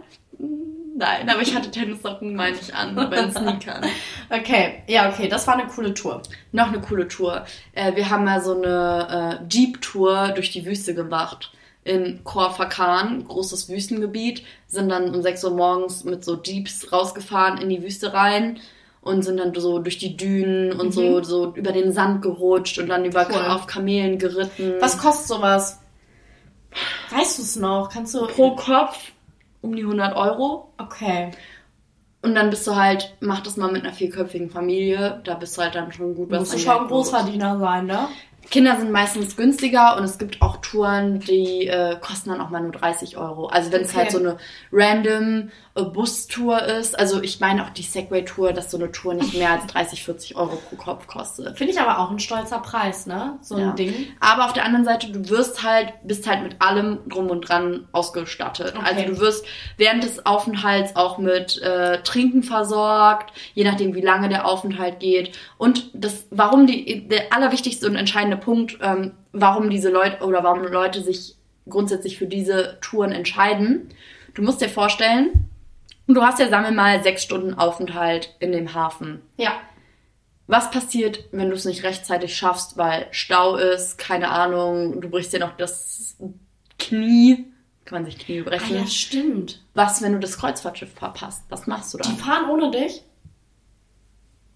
Speaker 1: Nein, aber ich hatte Tennissocken, meine ich an, bei den Sneakern.
Speaker 2: Okay, ja, okay, das war eine coole Tour.
Speaker 1: Noch eine coole Tour. Äh, wir haben mal so eine äh, Jeep-Tour durch die Wüste gemacht. In Khor Fakkan, großes Wüstengebiet, sind dann um 6 Uhr morgens mit so Jeeps rausgefahren in die Wüste rein und sind dann so durch die Dünen und so, so über den Sand gerutscht und dann über
Speaker 2: Cool.
Speaker 1: auf Kamelen geritten.
Speaker 2: Was kostet sowas? Weißt du es noch? Kannst du.
Speaker 1: pro Kopf um die 100 Euro.
Speaker 2: Okay.
Speaker 1: Und dann bist du halt, mach das mal mit einer vierköpfigen Familie, da bist du halt dann schon gut
Speaker 2: Musst du schon. Großverdiener sein, ne?
Speaker 1: Kinder sind meistens günstiger und es gibt auch Touren, die äh, kosten dann auch mal nur 30 Euro. Also wenn es
Speaker 2: Okay.
Speaker 1: halt so eine random Bustour ist, also ich meine auch die Segway-Tour, dass so eine Tour nicht mehr als 30, 40 Euro pro Kopf kostet.
Speaker 2: Finde ich aber auch ein stolzer Preis, ne? So ein
Speaker 1: Ja.
Speaker 2: Ding.
Speaker 1: Aber auf der anderen Seite, du wirst halt, bist halt mit allem drum und dran ausgestattet.
Speaker 2: Okay.
Speaker 1: Also du wirst während des Aufenthalts auch mit äh, Trinken versorgt, je nachdem wie lange der Aufenthalt geht. Und das, warum die, der allerwichtigste und entscheidende Punkt, ähm, warum diese Leute oder warum Leute sich grundsätzlich für diese Touren entscheiden. Du musst dir vorstellen, du hast ja, sagen wir mal, sechs Stunden Aufenthalt in dem Hafen.
Speaker 2: Ja.
Speaker 1: Was passiert, wenn du es nicht rechtzeitig schaffst, weil Stau ist, keine Ahnung, du brichst dir noch das Knie, kann man sich Knie
Speaker 2: Ah,
Speaker 1: brechen.
Speaker 2: ja, stimmt.
Speaker 1: Was, wenn du das Kreuzfahrtschiff verpasst? Was machst du
Speaker 2: Die
Speaker 1: dann?
Speaker 2: fahren ohne dich?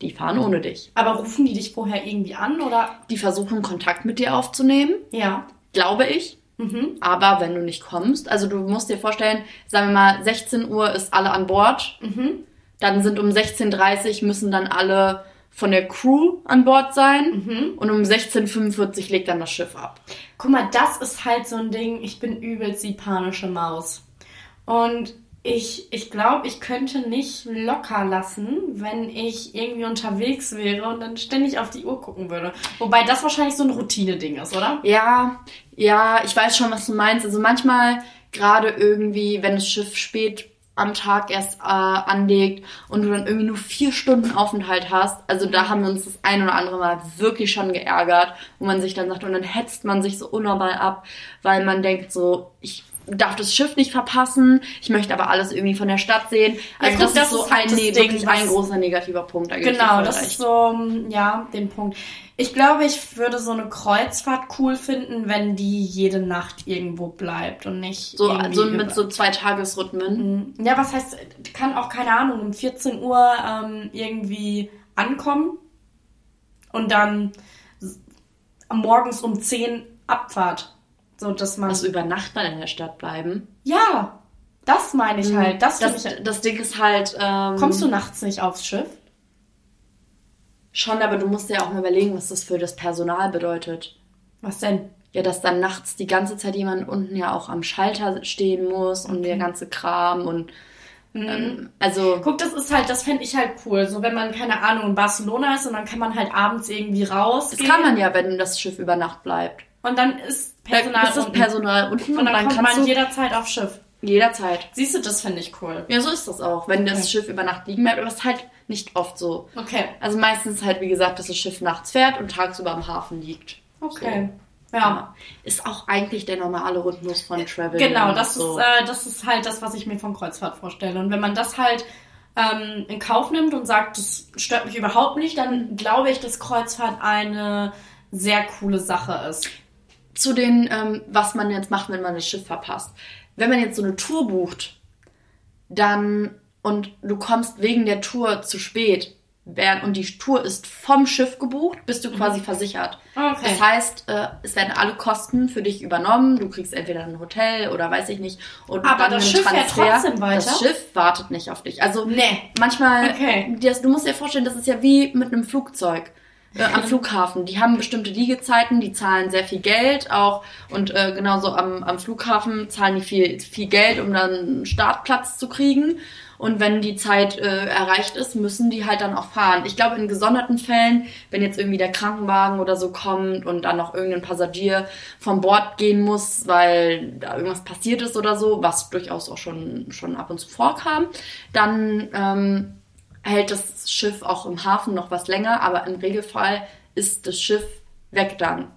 Speaker 1: Die fahren ohne dich.
Speaker 2: Aber rufen die dich vorher irgendwie an oder?
Speaker 1: Die versuchen Kontakt mit dir aufzunehmen,
Speaker 2: Ja.
Speaker 1: glaube ich.
Speaker 2: Mhm.
Speaker 1: Aber wenn du nicht kommst, also du musst dir vorstellen, sagen wir mal, 16 Uhr ist alle an Bord.
Speaker 2: Mhm.
Speaker 1: Dann sind um 16.30 Uhr müssen dann alle von der Crew an Bord sein.
Speaker 2: Mhm.
Speaker 1: Und um 16.45 Uhr legt dann das Schiff ab.
Speaker 2: Guck mal, das ist halt so ein Ding, ich bin übelst die panische Maus. Und ich, ich glaube, ich könnte nicht locker lassen, wenn ich irgendwie unterwegs wäre und dann ständig auf die Uhr gucken würde. Wobei das wahrscheinlich so ein Routine-Ding ist, oder?
Speaker 1: Ja, ja, ich weiß schon, was du meinst. Also manchmal gerade irgendwie, wenn das Schiff spät am Tag erst äh, anlegt und du dann irgendwie nur vier Stunden Aufenthalt hast. Also da haben wir uns das ein oder andere Mal wirklich schon geärgert, wo man sich dann sagt, und dann hetzt man sich so unnormal ab, weil man denkt so, ich darf das Schiff nicht verpassen, ich möchte aber alles irgendwie von der Stadt sehen. Also
Speaker 2: guck,
Speaker 1: das,
Speaker 2: das
Speaker 1: ist so
Speaker 2: ist halt
Speaker 1: ein, nee,
Speaker 2: Ding,
Speaker 1: wirklich ein großer negativer Punkt. Da
Speaker 2: Genau, das ist so, mm, ja, den Punkt. Ich glaube, ich würde so eine Kreuzfahrt cool finden, wenn die jede Nacht irgendwo bleibt und nicht
Speaker 1: so,
Speaker 2: irgendwie
Speaker 1: so mit so zwei Tagesrhythmen.
Speaker 2: Ja, was heißt, kann auch, keine Ahnung, um 14 Uhr ähm, irgendwie ankommen und dann morgens um 10 Abfahrt. So, dass man.
Speaker 1: Also über Nacht mal in der Stadt bleiben.
Speaker 2: ja, das meine ich halt. Das,
Speaker 1: Das,
Speaker 2: ich,
Speaker 1: das Ding ist halt. Ähm,
Speaker 2: Kommst du nachts nicht aufs Schiff?
Speaker 1: Schon, aber du musst dir auch mal überlegen, was das für das Personal bedeutet.
Speaker 2: Was denn?
Speaker 1: Ja, dass dann nachts die ganze Zeit jemand unten ja auch am Schalter stehen muss und der ganze Kram und. Ähm, also.
Speaker 2: Guck, das ist halt, das fände ich halt cool. So, wenn man, keine Ahnung, in Barcelona ist und dann kann man halt abends irgendwie raus.
Speaker 1: Das kann man ja, wenn das Schiff über Nacht bleibt.
Speaker 2: Und dann ist Personal
Speaker 1: ist das. Personal unten
Speaker 2: Und dann, kommt
Speaker 1: kannst
Speaker 2: man
Speaker 1: du
Speaker 2: jederzeit aufs Schiff.
Speaker 1: jederzeit.
Speaker 2: Siehst du, das finde ich cool.
Speaker 1: Ja, so ist das auch, wenn das
Speaker 2: Okay.
Speaker 1: Schiff über Nacht liegen bleibt. Aber es ist halt nicht oft so.
Speaker 2: Okay.
Speaker 1: Also meistens halt, wie gesagt, dass das Schiff nachts fährt und tagsüber am Hafen liegt.
Speaker 2: Okay.
Speaker 1: So.
Speaker 2: Ja.
Speaker 1: Ja. Ist auch eigentlich der normale Rhythmus von Travel.
Speaker 2: Genau, das
Speaker 1: so.
Speaker 2: ist, äh, das ist halt das, was ich mir von Kreuzfahrt vorstelle. Und wenn man das halt ähm, in Kauf nimmt und sagt, das stört mich überhaupt nicht, dann glaube ich, dass Kreuzfahrt eine sehr coole Sache ist.
Speaker 1: Zu den, ähm, was man jetzt macht, wenn man das Schiff verpasst. Wenn man jetzt so eine Tour bucht, dann und du kommst wegen der Tour zu spät, und die Tour ist vom Schiff gebucht, bist du quasi versichert.
Speaker 2: Okay.
Speaker 1: Das heißt, äh, es werden alle Kosten für dich übernommen. Du kriegst entweder ein Hotel oder weiß ich nicht. Und
Speaker 2: Aber
Speaker 1: dann
Speaker 2: das Schiff fährt trotzdem weiter?
Speaker 1: Das Schiff wartet nicht auf dich. Also
Speaker 2: Nee.
Speaker 1: manchmal,
Speaker 2: Okay.
Speaker 1: das, du musst dir vorstellen, das ist ja wie mit einem Flugzeug. Äh, am Flughafen. Die haben bestimmte Liegezeiten, die zahlen sehr viel Geld auch und äh, genauso am, am Flughafen zahlen die viel, viel Geld, um dann einen Startplatz zu kriegen. Und wenn die Zeit äh, erreicht ist, müssen die halt dann auch fahren. Ich glaube, in gesonderten Fällen, wenn jetzt irgendwie der Krankenwagen oder so kommt und dann noch irgendein Passagier vom Bord gehen muss, weil da irgendwas passiert ist oder so, was durchaus auch schon, schon ab und zu vorkam, dann ähm, hält das Schiff auch im Hafen noch was länger, aber im Regelfall ist das Schiff weg dann.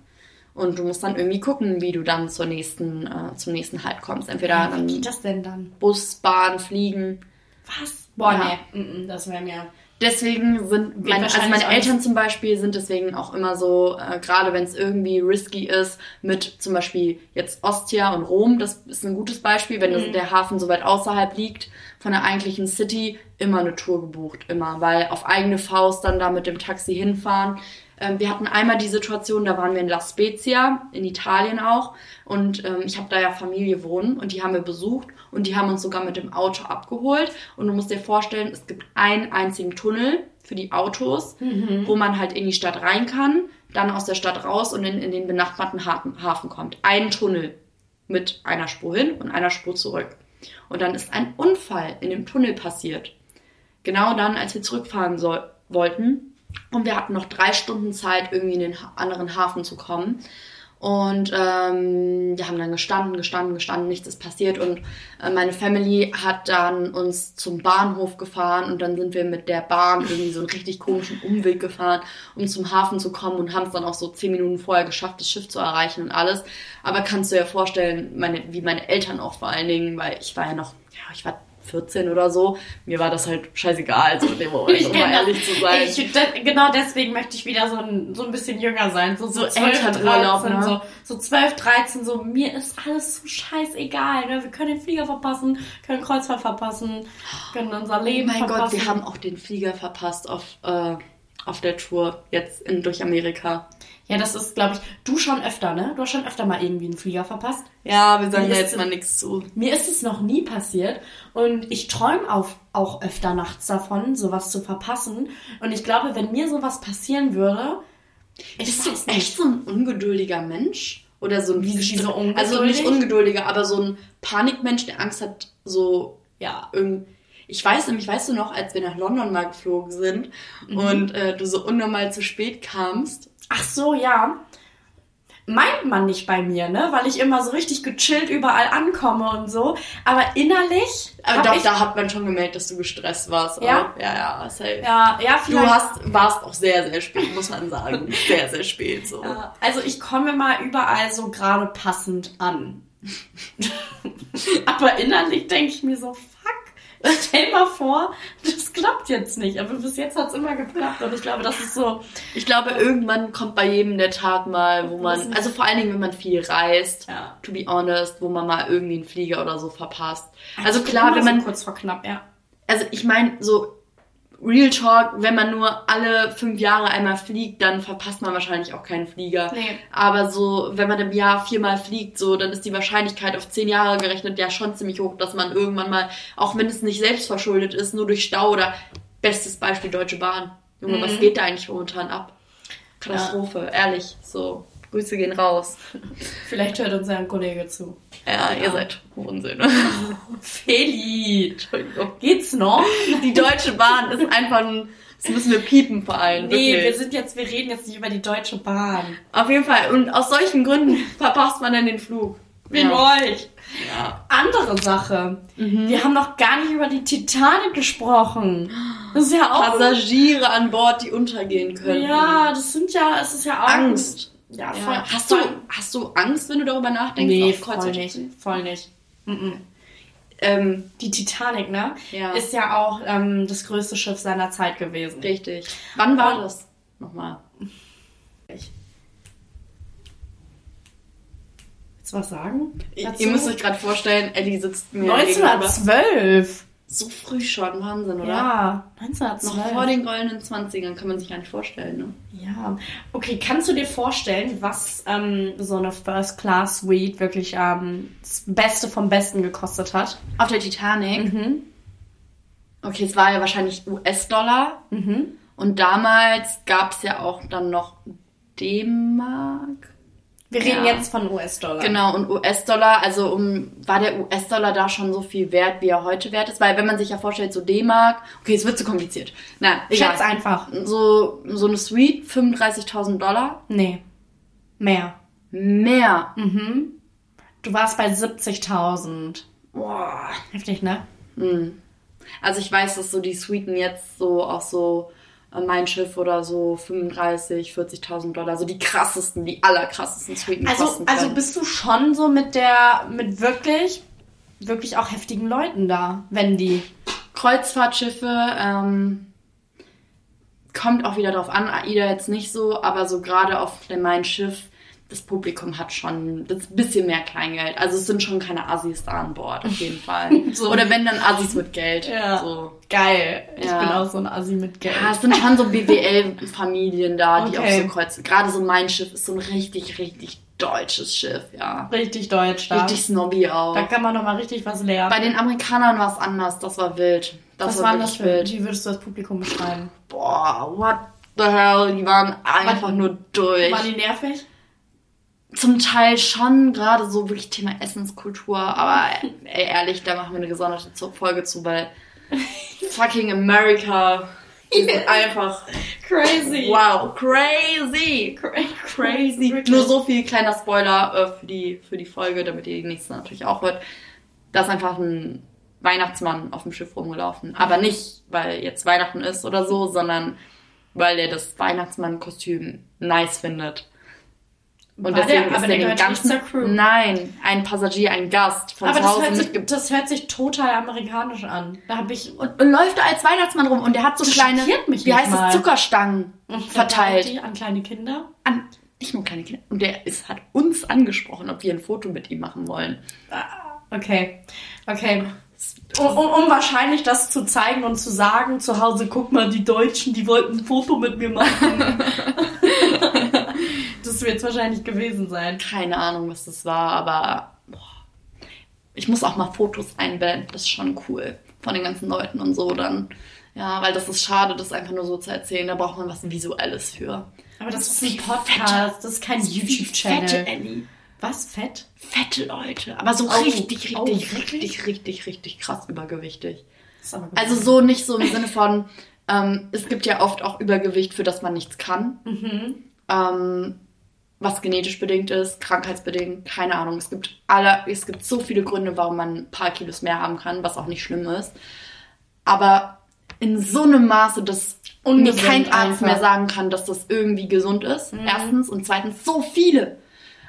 Speaker 1: Und du musst dann irgendwie gucken, wie du dann zur nächsten, äh, zum nächsten Halt kommst. Entweder
Speaker 2: Wie
Speaker 1: dann
Speaker 2: geht das denn dann?
Speaker 1: Bus, Bahn, Fliegen.
Speaker 2: Was? Boah,
Speaker 1: Ja.
Speaker 2: nee. Mm, mm, Das wäre mir.
Speaker 1: Deswegen sind
Speaker 2: Geht
Speaker 1: meine, also meine Eltern zum Beispiel sind deswegen auch immer so, äh, gerade wenn es irgendwie risky ist, mit zum Beispiel jetzt Ostia und Rom, das ist ein gutes Beispiel, wenn das- der Hafen so weit außerhalb liegt von der eigentlichen City, immer eine Tour gebucht, immer, weil auf eigene Faust dann da mit dem Taxi hinfahren. Ähm, wir hatten einmal die Situation, da waren wir in La Spezia, in Italien auch, und ähm, ich habe da ja Familie wohnen und die haben wir besucht und die haben uns sogar mit dem Auto abgeholt. Und du musst dir vorstellen, es gibt einen einzigen Tunnel für die Autos, wo man halt in die Stadt rein kann, dann aus der Stadt raus und in, in den benachbarten Hafen, Hafen kommt. Ein Tunnel mit einer Spur hin und einer Spur zurück. Und dann ist ein Unfall in dem Tunnel passiert. Genau dann, als wir zurückfahren soll, wollten. Und wir hatten noch drei Stunden Zeit, irgendwie in den anderen Hafen zu kommen. Und ähm, wir haben dann gestanden, gestanden, gestanden, nichts ist passiert. Und äh, meine Family hat dann uns zum Bahnhof gefahren und dann sind wir mit der Bahn irgendwie so einen richtig komischen Umweg gefahren, um zum Hafen zu kommen und haben es dann auch so zehn Minuten vorher geschafft, das Schiff zu erreichen und alles. Aber kannst du dir vorstellen, meine, wie meine Eltern auch vor allen Dingen, weil ich war ja noch, ja, ich war 14 oder so, mir war das halt scheißegal, so in dem Moment, um mal
Speaker 2: kenn das.
Speaker 1: ehrlich zu sein.
Speaker 2: Ich, de, genau deswegen möchte ich wieder so ein, so ein bisschen jünger sein. So, so,
Speaker 1: So
Speaker 2: 12,
Speaker 1: Elternurlaub,
Speaker 2: 13,
Speaker 1: ne?
Speaker 2: so, so 12, 13, so mir ist alles so scheißegal. Ne? Wir können den Flieger verpassen, können Kreuzfahrt verpassen, können unser
Speaker 1: Oh
Speaker 2: Leben
Speaker 1: mein
Speaker 2: verpassen.
Speaker 1: Gott, wir haben auch den Flieger verpasst auf, äh, auf der Tour jetzt in, durch Amerika.
Speaker 2: Ja, das ist, glaube ich, du schon öfter, ne? Du hast schon öfter mal irgendwie einen Flieger verpasst.
Speaker 1: Ja, wir sagen
Speaker 2: Mir
Speaker 1: da jetzt mal nichts zu.
Speaker 2: Mir ist es noch nie passiert und ich träume auch öfter nachts davon, sowas zu verpassen. Und ich glaube, wenn mir sowas passieren würde, ich
Speaker 1: Bist du echt so ein ungeduldiger Mensch? Oder so ein
Speaker 2: Wie- wie so
Speaker 1: gestr- Also nicht
Speaker 2: ungeduldig?
Speaker 1: ungeduldiger, aber so ein Panikmensch, der Angst hat, so
Speaker 2: Ja.
Speaker 1: irgend. Ich weiß nämlich, weißt du noch, als wir nach London mal geflogen sind und äh, du so unnormal zu spät kamst.
Speaker 2: Ach so, ja. Meint man nicht bei mir, ne? Weil ich immer so richtig gechillt überall ankomme und so. Aber innerlich.
Speaker 1: Aber doch, da hat man schon gemerkt, dass du gestresst warst.
Speaker 2: Ja?
Speaker 1: Ja, ja, safe.
Speaker 2: ja, ja,
Speaker 1: Du
Speaker 2: vielleicht.
Speaker 1: hast, warst auch sehr, sehr spät, muss man sagen. Sehr, sehr spät so.
Speaker 2: Ja, also ich komme mal überall so gerade passend an. Aber innerlich denke ich mir so, stell mal vor, das klappt jetzt nicht. Aber bis jetzt hat es immer geklappt und ich glaube, das ist so.
Speaker 1: Ich glaube, irgendwann kommt bei jedem der Tag mal, wo man, also vor allen Dingen, wenn man viel reist,
Speaker 2: Ja.
Speaker 1: to be honest, wo man mal irgendwie einen Flieger oder so verpasst. Also
Speaker 2: bin
Speaker 1: klar, wenn
Speaker 2: so
Speaker 1: man,
Speaker 2: kurz vor knapp, ja.
Speaker 1: also ich meine, so Real Talk, wenn man nur alle fünf Jahre einmal fliegt, dann verpasst man wahrscheinlich auch keinen Flieger.
Speaker 2: Nee.
Speaker 1: Aber so, wenn man im Jahr viermal fliegt, so, dann ist die Wahrscheinlichkeit auf zehn Jahre gerechnet ja schon ziemlich hoch, dass man irgendwann mal, auch wenn es nicht selbst verschuldet ist, nur durch Stau oder bestes Beispiel Deutsche Bahn. Junge, was geht da eigentlich momentan ab? Katastrophe, ehrlich. So, Grüße gehen raus.
Speaker 2: Vielleicht hört uns ja ein Kollege zu.
Speaker 1: Ja, ihr seid Hurensöhne.
Speaker 2: Feli,
Speaker 1: Entschuldigung.
Speaker 2: geht's noch?
Speaker 1: Die Deutsche Bahn ist einfach ein, das müssen wir piepen vor allem.
Speaker 2: Nee,
Speaker 1: wirklich.
Speaker 2: wir sind jetzt, wir reden jetzt nicht über die Deutsche Bahn.
Speaker 1: Auf jeden Fall. Und aus solchen Gründen verpasst man dann den Flug.
Speaker 2: Wegen
Speaker 1: ja.
Speaker 2: euch.
Speaker 1: ja.
Speaker 2: Andere Sache.
Speaker 1: Mhm.
Speaker 2: Wir haben noch gar nicht über die Titanic gesprochen. Das ist ja auch.
Speaker 1: Passagiere an Bord, die untergehen können.
Speaker 2: Ja, das sind ja, es ist ja auch.
Speaker 1: Angst.
Speaker 2: Ja,
Speaker 1: Ja.
Speaker 2: voll.
Speaker 1: Hast, du, hast du Angst, wenn du darüber nachdenkst?
Speaker 2: Nee, voll
Speaker 1: Kreuzfahrt?
Speaker 2: nicht. Voll nicht. Mhm.
Speaker 1: Ähm,
Speaker 2: Die Titanic, ne?
Speaker 1: Ja.
Speaker 2: Ist ja auch ähm, das größte Schiff seiner Zeit gewesen.
Speaker 1: richtig. Wann war
Speaker 2: Und-
Speaker 1: das? Nochmal.
Speaker 2: du was sagen?
Speaker 1: Ihr müsst euch gerade vorstellen, Ellie sitzt mir gegenüber.
Speaker 2: 1912.
Speaker 1: So früh schon, Wahnsinn, oder?
Speaker 2: Ja,
Speaker 1: Noch
Speaker 2: 1912.
Speaker 1: vor den goldenen 20ern kann man sich gar nicht vorstellen, ne?
Speaker 2: Ja, okay, kannst du dir vorstellen, was ähm, so eine First Class Suite wirklich ähm, das Beste vom Besten gekostet hat?
Speaker 1: Auf der Titanic.
Speaker 2: Mhm.
Speaker 1: Okay, es war ja wahrscheinlich US-Dollar.
Speaker 2: Mhm.
Speaker 1: Und damals gab es ja auch dann noch D-Mark.
Speaker 2: Wir reden
Speaker 1: Ja.
Speaker 2: jetzt von US-Dollar.
Speaker 1: Genau, und US-Dollar, also um, war der US-Dollar da schon so viel wert, wie er heute wert ist? Weil wenn man sich ja vorstellt, so D-Mark, okay, es wird zu kompliziert. Na,
Speaker 2: Schätz
Speaker 1: egal.
Speaker 2: einfach.
Speaker 1: So, so eine Suite, 35.000 Dollar.
Speaker 2: Nee. Mehr.
Speaker 1: Mehr.
Speaker 2: Mhm. Du warst bei 70.000.
Speaker 1: Boah.
Speaker 2: Heftig, ne?
Speaker 1: Also ich weiß, dass so die Suiten jetzt so auch so mein Schiff oder so 35, 40.000 Dollar, so die krassesten, die allerkrassesten Suiten
Speaker 2: Also, also bist du schon so mit der, mit wirklich, wirklich auch heftigen Leuten da, wenn die.
Speaker 1: Kreuzfahrtschiffe, ähm, kommt auch wieder drauf an, AIDA jetzt nicht so, aber so gerade auf dem Mein Schiff, das Publikum hat schon das bisschen mehr Kleingeld. Also es sind schon keine Assis da an Bord, auf jeden Fall.
Speaker 2: So.
Speaker 1: Oder wenn dann Assis mit Geld.
Speaker 2: Ja.
Speaker 1: So.
Speaker 2: Geil. Ich
Speaker 1: Ja.
Speaker 2: bin auch so ein Assi mit Geld.
Speaker 1: Ja, es sind schon so BWL-Familien da, die
Speaker 2: Okay.
Speaker 1: auf so kreuzen. Gerade so mein Schiff ist so ein richtig, richtig deutsches Schiff, ja.
Speaker 2: Richtig deutsch da.
Speaker 1: Richtig snobby auch.
Speaker 2: Da kann man noch mal richtig was lernen.
Speaker 1: Bei den Amerikanern war es anders, das war wild. Das
Speaker 2: was
Speaker 1: war
Speaker 2: war das für?
Speaker 1: wild.
Speaker 2: Wie würdest du das Publikum beschreiben?
Speaker 1: Boah, what the hell, die waren einfach nur durch.
Speaker 2: Waren die nervig?
Speaker 1: Zum Teil schon, gerade so wirklich Thema Essenskultur, aber ey, ehrlich, da machen wir eine gesonderte Folge zu, weil fucking America, die sind einfach
Speaker 2: Crazy.
Speaker 1: wow, crazy.
Speaker 2: Crazy. Wirklich.
Speaker 1: Nur so viel kleiner Spoiler äh, für, die, für die Folge, damit ihr die nächste natürlich auch hört. Da ist einfach ein Weihnachtsmann auf dem Schiff rumgelaufen. Aber nicht, weil jetzt Weihnachten ist oder so, sondern weil er das Weihnachtsmann-Kostüm nice findet. Und
Speaker 2: War der-
Speaker 1: deswegen
Speaker 2: aber
Speaker 1: ist
Speaker 2: der
Speaker 1: er den ganzen...
Speaker 2: zur Crew?
Speaker 1: Nein, ein Passagier, ein Gast von
Speaker 2: Aber
Speaker 1: zu
Speaker 2: das
Speaker 1: Hause
Speaker 2: hört, sich, das hört sich total amerikanisch an. Da habe ich.
Speaker 1: Und, und läuft da als Weihnachtsmann rum und der hat so
Speaker 2: Das
Speaker 1: kleine,
Speaker 2: mich
Speaker 1: wie heißt
Speaker 2: mal.
Speaker 1: es, Zuckerstangen verteilt.
Speaker 2: Die an kleine Kinder.
Speaker 1: an nicht nur kleine Kinder. Und der ist, hat uns angesprochen, ob wir ein Foto mit ihm machen wollen.
Speaker 2: Okay. Okay. Um, um, um wahrscheinlich das zu zeigen und zu sagen, zu Hause, guck mal, die Deutschen, die wollten ein Foto mit mir machen. das wird es wahrscheinlich gewesen sein.
Speaker 1: Keine Ahnung, was das war, aber boah, ich muss auch mal Fotos einblenden. Das ist schon cool. Von den ganzen Leuten und so dann. Ja, weil das ist schade, das einfach nur so zu erzählen. Da braucht man was Visuelles für.
Speaker 2: Aber das ist
Speaker 1: Wie
Speaker 2: ein Podcast, das ist kein YouTube-Channel. Was? Fett?
Speaker 1: Fette Leute. Aber so
Speaker 2: Oh,
Speaker 1: richtig, richtig,
Speaker 2: oh,
Speaker 1: richtig, richtig, richtig krass übergewichtig.
Speaker 2: Das ist
Speaker 1: Also so nicht so im Sinne von, ähm, es gibt ja oft auch Übergewicht, für das man nichts kann.
Speaker 2: Mhm.
Speaker 1: Ähm, was genetisch bedingt ist, krankheitsbedingt, keine Ahnung. Es gibt alle, es gibt so viele Gründe, warum man ein paar Kilos mehr haben kann, was auch nicht schlimm ist. Aber in so einem Maße, dass mir kein Arzt
Speaker 2: einfach. Mhm.
Speaker 1: mehr sagen kann, dass das irgendwie gesund ist. Erstens und zweitens so viele.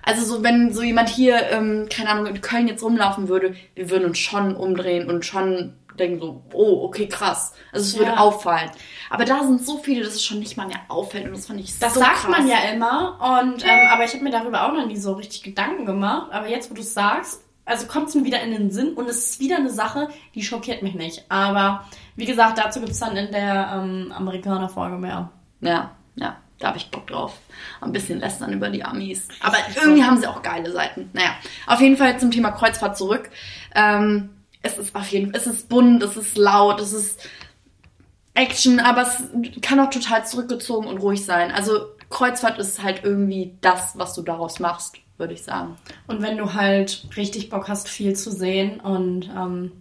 Speaker 1: Also so, wenn so jemand hier, ähm, keine Ahnung, in Köln jetzt rumlaufen würde, wir würden uns schon umdrehen und schon denken so, oh, okay, krass. Also es würde
Speaker 2: Ja.
Speaker 1: auffallen. Aber da sind so viele, dass es schon nicht mal mehr auffällt und das fand ich
Speaker 2: Das
Speaker 1: so
Speaker 2: sagt
Speaker 1: krass.
Speaker 2: man ja immer. Und ähm, aber ich habe mir darüber auch noch nie so richtig Gedanken gemacht. Aber jetzt, wo du es sagst, also kommt es mir wieder in den Sinn und es ist wieder eine Sache, die schockiert mich nicht. Aber wie gesagt, dazu gibt es dann in der ähm, Amerikaner-Folge mehr.
Speaker 1: Ja, ja, da habe ich Bock drauf. Ein bisschen lästern über die Amis. Aber irgendwie haben sie auch geile Seiten. Naja, auf jeden Fall zum Thema Kreuzfahrt zurück. Ähm, es ist auf jeden Fall, es ist bunt, es ist laut, es ist Action, aber es kann auch total zurückgezogen und ruhig sein. Also Kreuzfahrt ist halt irgendwie das, was du daraus machst, würde ich sagen.
Speaker 2: Und wenn du halt richtig Bock hast, viel zu sehen und ähm,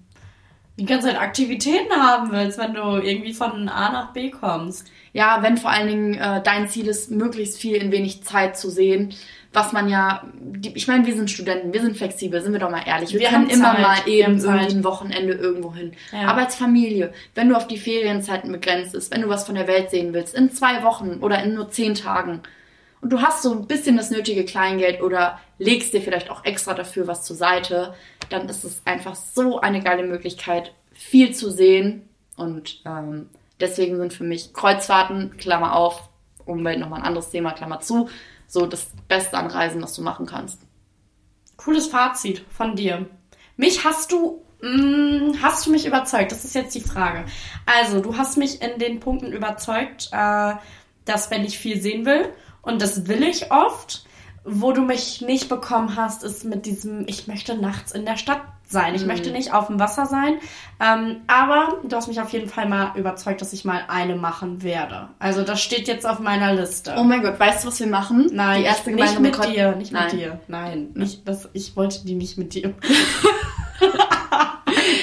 Speaker 2: die ganze Zeit Aktivitäten haben willst, wenn du irgendwie von A nach B kommst.
Speaker 1: Ja, wenn vor allen Dingen äh, dein Ziel ist, möglichst viel in wenig Zeit zu sehen, was man ja, die, ich meine, wir sind Studenten, wir sind flexibel, sind wir doch mal ehrlich. Wir,
Speaker 2: Wir
Speaker 1: können
Speaker 2: haben
Speaker 1: immer
Speaker 2: Zeit,
Speaker 1: mal eben irgendwie ein Wochenende irgendwo hin.
Speaker 2: Ja.
Speaker 1: Aber als Familie, wenn du auf die Ferienzeiten begrenzt ist, wenn du was von der Welt sehen willst, in zwei Wochen oder in nur zehn Tagen und du hast so ein bisschen das nötige Kleingeld oder legst dir vielleicht auch extra dafür was zur Seite, dann ist es einfach so eine geile Möglichkeit, viel zu sehen und ähm, deswegen sind für mich Kreuzfahrten, Klammer auf, Umwelt nochmal ein anderes Thema, Klammer zu, so das Beste an Reisen, was du machen kannst.
Speaker 2: Cooles Fazit von dir. Mich hast du, mh, hast du mich überzeugt? Das ist jetzt die Frage. Also, du hast mich in den Punkten überzeugt, äh, dass wenn ich viel sehen will, und das will ich oft, wo du mich nicht bekommen hast, ist mit diesem, ich möchte nachts in der Stadt sein. Ich
Speaker 1: Mhm.
Speaker 2: möchte nicht auf dem Wasser sein. Ähm, aber du hast mich auf jeden Fall mal überzeugt, dass ich mal eine machen werde. Also das steht jetzt auf meiner Liste.
Speaker 1: Oh mein Gott, weißt du, was wir machen?
Speaker 2: Nein,
Speaker 1: die erste
Speaker 2: nicht, mit
Speaker 1: Kreuz-
Speaker 2: dir, nicht
Speaker 1: Nein.
Speaker 2: mit dir. Nein, nicht, das, ich wollte die nicht mit dir.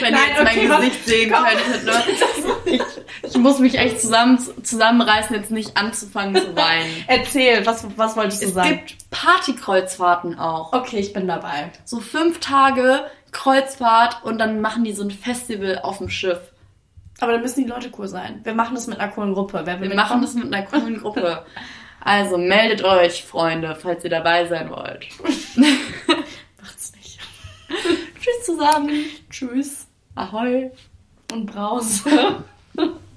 Speaker 1: Wenn
Speaker 2: Nein,
Speaker 1: ihr jetzt
Speaker 2: okay,
Speaker 1: mein Gesicht sehen
Speaker 2: komm.
Speaker 1: könntet, ne? Ich, ich muss mich echt zusammen, zusammenreißen, jetzt nicht anzufangen zu weinen.
Speaker 2: Erzähl, was, was wolltest du
Speaker 1: Es
Speaker 2: sagen?
Speaker 1: gibt Partykreuzfahrten auch.
Speaker 2: okay, ich bin dabei.
Speaker 1: So fünf Tage Kreuzfahrt und dann machen die so ein Festival auf dem Schiff.
Speaker 2: Aber dann müssen die Leute cool sein. Wir machen das mit einer coolen Gruppe. Wer
Speaker 1: Wir machen das mit einer coolen Gruppe. Also meldet euch, Freunde, falls ihr dabei sein wollt.
Speaker 2: Macht's nicht.
Speaker 1: Tschüss zusammen.
Speaker 2: Tschüss
Speaker 1: Ahoi.
Speaker 2: und Brause.